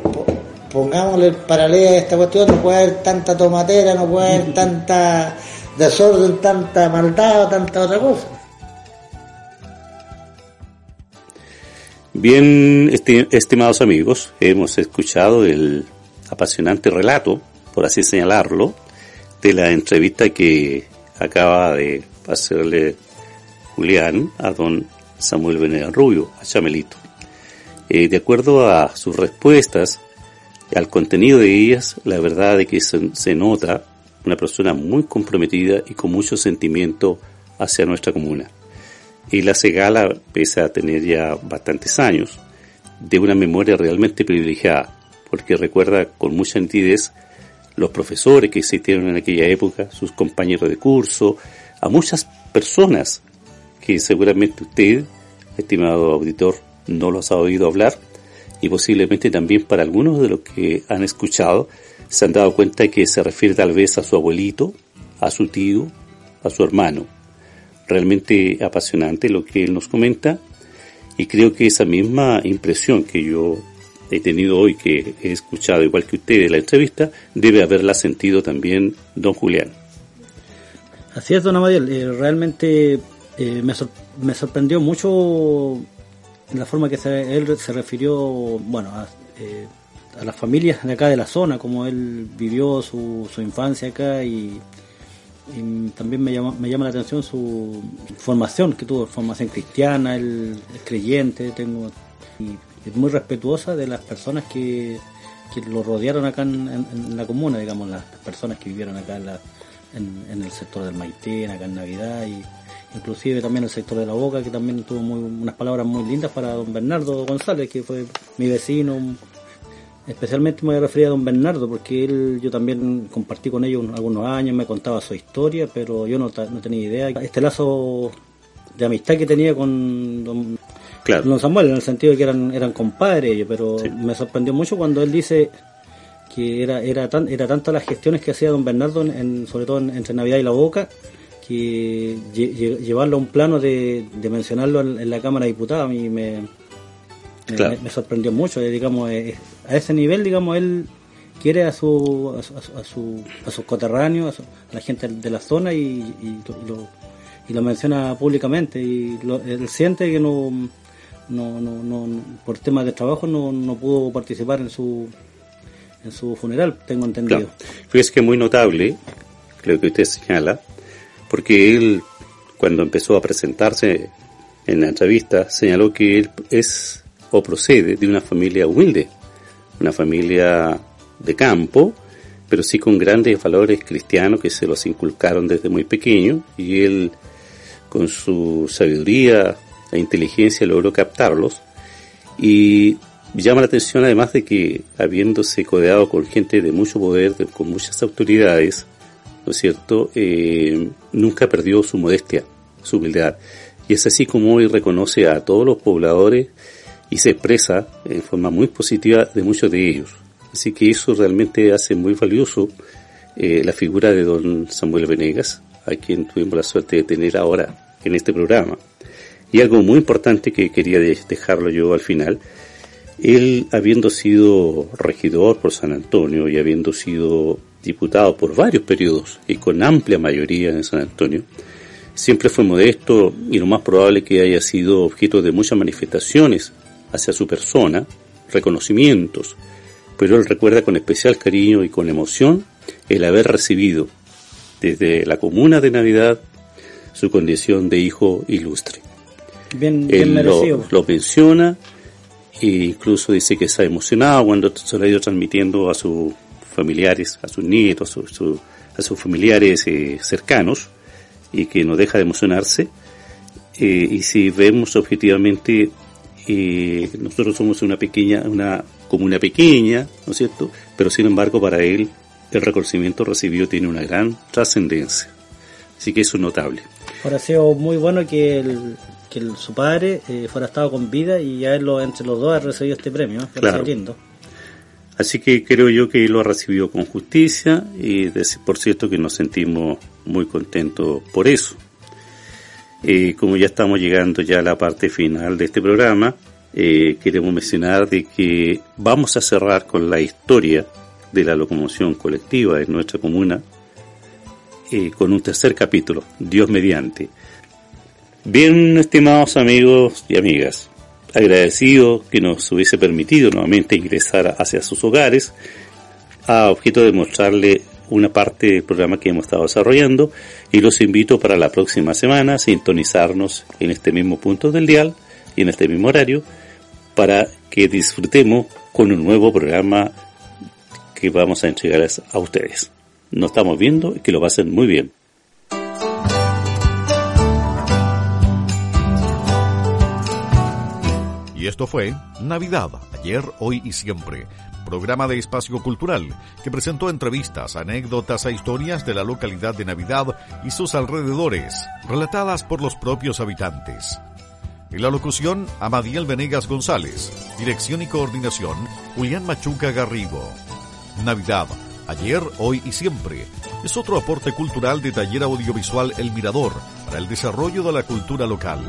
pongámosle paralela a esta cuestión, no puede haber tanta tomatera, no puede haber tanta desorden, tanta maldad tanta otra cosa. Bien, estimados amigos, hemos escuchado el apasionante relato, por así señalarlo, de la entrevista que acaba de hacerle Julián a don Samuel Venegas Rubio, a Chamelito. Eh, de acuerdo a sus respuestas, al contenido de ellas, la verdad es que se, se nota una persona muy comprometida y con mucho sentimiento hacia nuestra comuna y la Segala, pese a tener ya bastantes años, de una memoria realmente privilegiada, porque recuerda con mucha nitidez los profesores que existieron en aquella época, sus compañeros de curso, a muchas personas que seguramente usted, estimado auditor, no los ha oído hablar y posiblemente también para algunos de los que han escuchado se han dado cuenta que se refiere tal vez a su abuelito, a su tío, a su hermano. Realmente apasionante lo que él nos comenta y creo que esa misma impresión que yo he tenido hoy, que he escuchado igual que usted de la entrevista, debe haberla sentido también don Julián. Así es, don Amadiel, eh, realmente eh, me, me, sorprendió mucho la forma que se, él se refirió, bueno, a, eh, las familias de acá de la zona, como él vivió su, su infancia acá y y también me llama, me llama la atención su formación que tuvo, formación cristiana, el, creyente, tengo es muy respetuosa de las personas que, que lo rodearon acá en, la comuna, digamos, las personas que vivieron acá en, el sector del Maitén, acá en Navidad y inclusive también el sector de la Boca, que también tuvo unas palabras muy lindas para don Bernardo González, que fue mi vecino, Especialmente me voy a a don Bernardo, porque él, yo también compartí con ellos algunos años, me contaba su historia, pero yo no, no tenía idea. Este lazo de amistad que tenía con don, Samuel, en el sentido de que eran, eran compadres ellos, pero me sorprendió mucho cuando él dice que era, era, tan, era tantas las gestiones que hacía don Bernardo, en, sobre todo entre Navidad y la Boca, que llevarlo a un plano de, mencionarlo en, la Cámara de Diputados a mí me, me, sorprendió mucho, eh, digamos, eh, a ese nivel, digamos, él quiere a su a, su, a sus coterráneos, a, la gente de la zona y, lo, y lo menciona públicamente y él siente que no, no, no, no por temas de trabajo no, no pudo participar en su en su funeral, tengo entendido. Fíjese que muy notable, creo que usted señala, porque él cuando empezó a presentarse en la entrevista señaló que él es o procede de una familia humilde, una familia de campo, pero sí con grandes valores cristianos que se los inculcaron desde muy pequeño y él con su sabiduría e inteligencia logró captarlos y llama la atención además de que habiéndose codeado con gente de mucho poder, con muchas autoridades, ¿no es cierto?, eh, nunca perdió su modestia, su humildad. Y es así como hoy reconoce a todos los pobladores y se expresa en forma muy positiva de muchos de ellos. Así que eso realmente hace muy valioso eh, la figura de don Samuel Venegas, a quien tuvimos la suerte de tener ahora en este programa. Y algo muy importante que quería dejarlo yo al final, él habiendo sido regidor por San Antonio y habiendo sido diputado por varios periodos y con amplia mayoría en San Antonio, siempre fue modesto y lo más probable que haya sido objeto de muchas manifestaciones hacia su persona, reconocimientos, pero él recuerda con especial cariño y con emoción el haber recibido desde la comuna de Navidad su condición de hijo ilustre. Bien, bien merecido. Lo, menciona e incluso dice que está emocionado cuando se lo ha ido transmitiendo a sus familiares, a sus nietos, a, sus familiares eh, cercanos y que no deja de emocionarse. Eh, y si vemos objetivamente, eh, nosotros somos una pequeña, una comuna pequeña, ¿no es cierto? Pero sin embargo para él el reconocimiento recibido tiene una gran trascendencia. Así que eso es notable. Ahora ha sido muy bueno que, el, que su padre eh, fuera estado con vida y ya él lo, entre los dos ha recibido este premio, claro. lindo. Así que creo yo que lo ha recibido con justicia y por cierto que nos sentimos muy contentos por eso. Eh, como ya estamos llegando ya a la parte final de este programa, eh, queremos mencionar de que vamos a cerrar con la historia de la locomoción colectiva en nuestra comuna eh, con un tercer capítulo, Dios mediante. Bien, estimados amigos y amigas, agradecido que nos hubiese permitido nuevamente ingresar hacia sus hogares a objeto de mostrarle una parte del programa que hemos estado desarrollando y los invito para la próxima semana a sintonizarnos en este mismo punto del dial y en este mismo horario para que disfrutemos con un nuevo programa que vamos a entregar a ustedes. Nos estamos viendo y que lo pasen muy bien. Y esto fue Navidad, ayer, hoy y siempre, programa de espacio cultural que presentó entrevistas, anécdotas e historias de la localidad de Navidad y sus alrededores, relatadas por los propios habitantes. En la locución, Amadiel Venegas González. Dirección y coordinación, Julián Machuca Garrigo. Navidad, ayer, hoy y siempre. Es otro aporte cultural de taller audiovisual El Mirador para el desarrollo de la cultura local.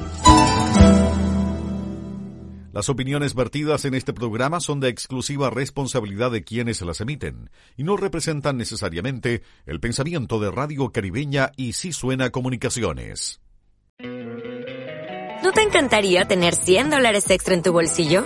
Las opiniones vertidas en este programa son de exclusiva responsabilidad de quienes las emiten y no representan necesariamente el pensamiento de Radio Caribeña y Si Suena Comunicaciones. ¿No te encantaría tener 100 dólares extra en tu bolsillo?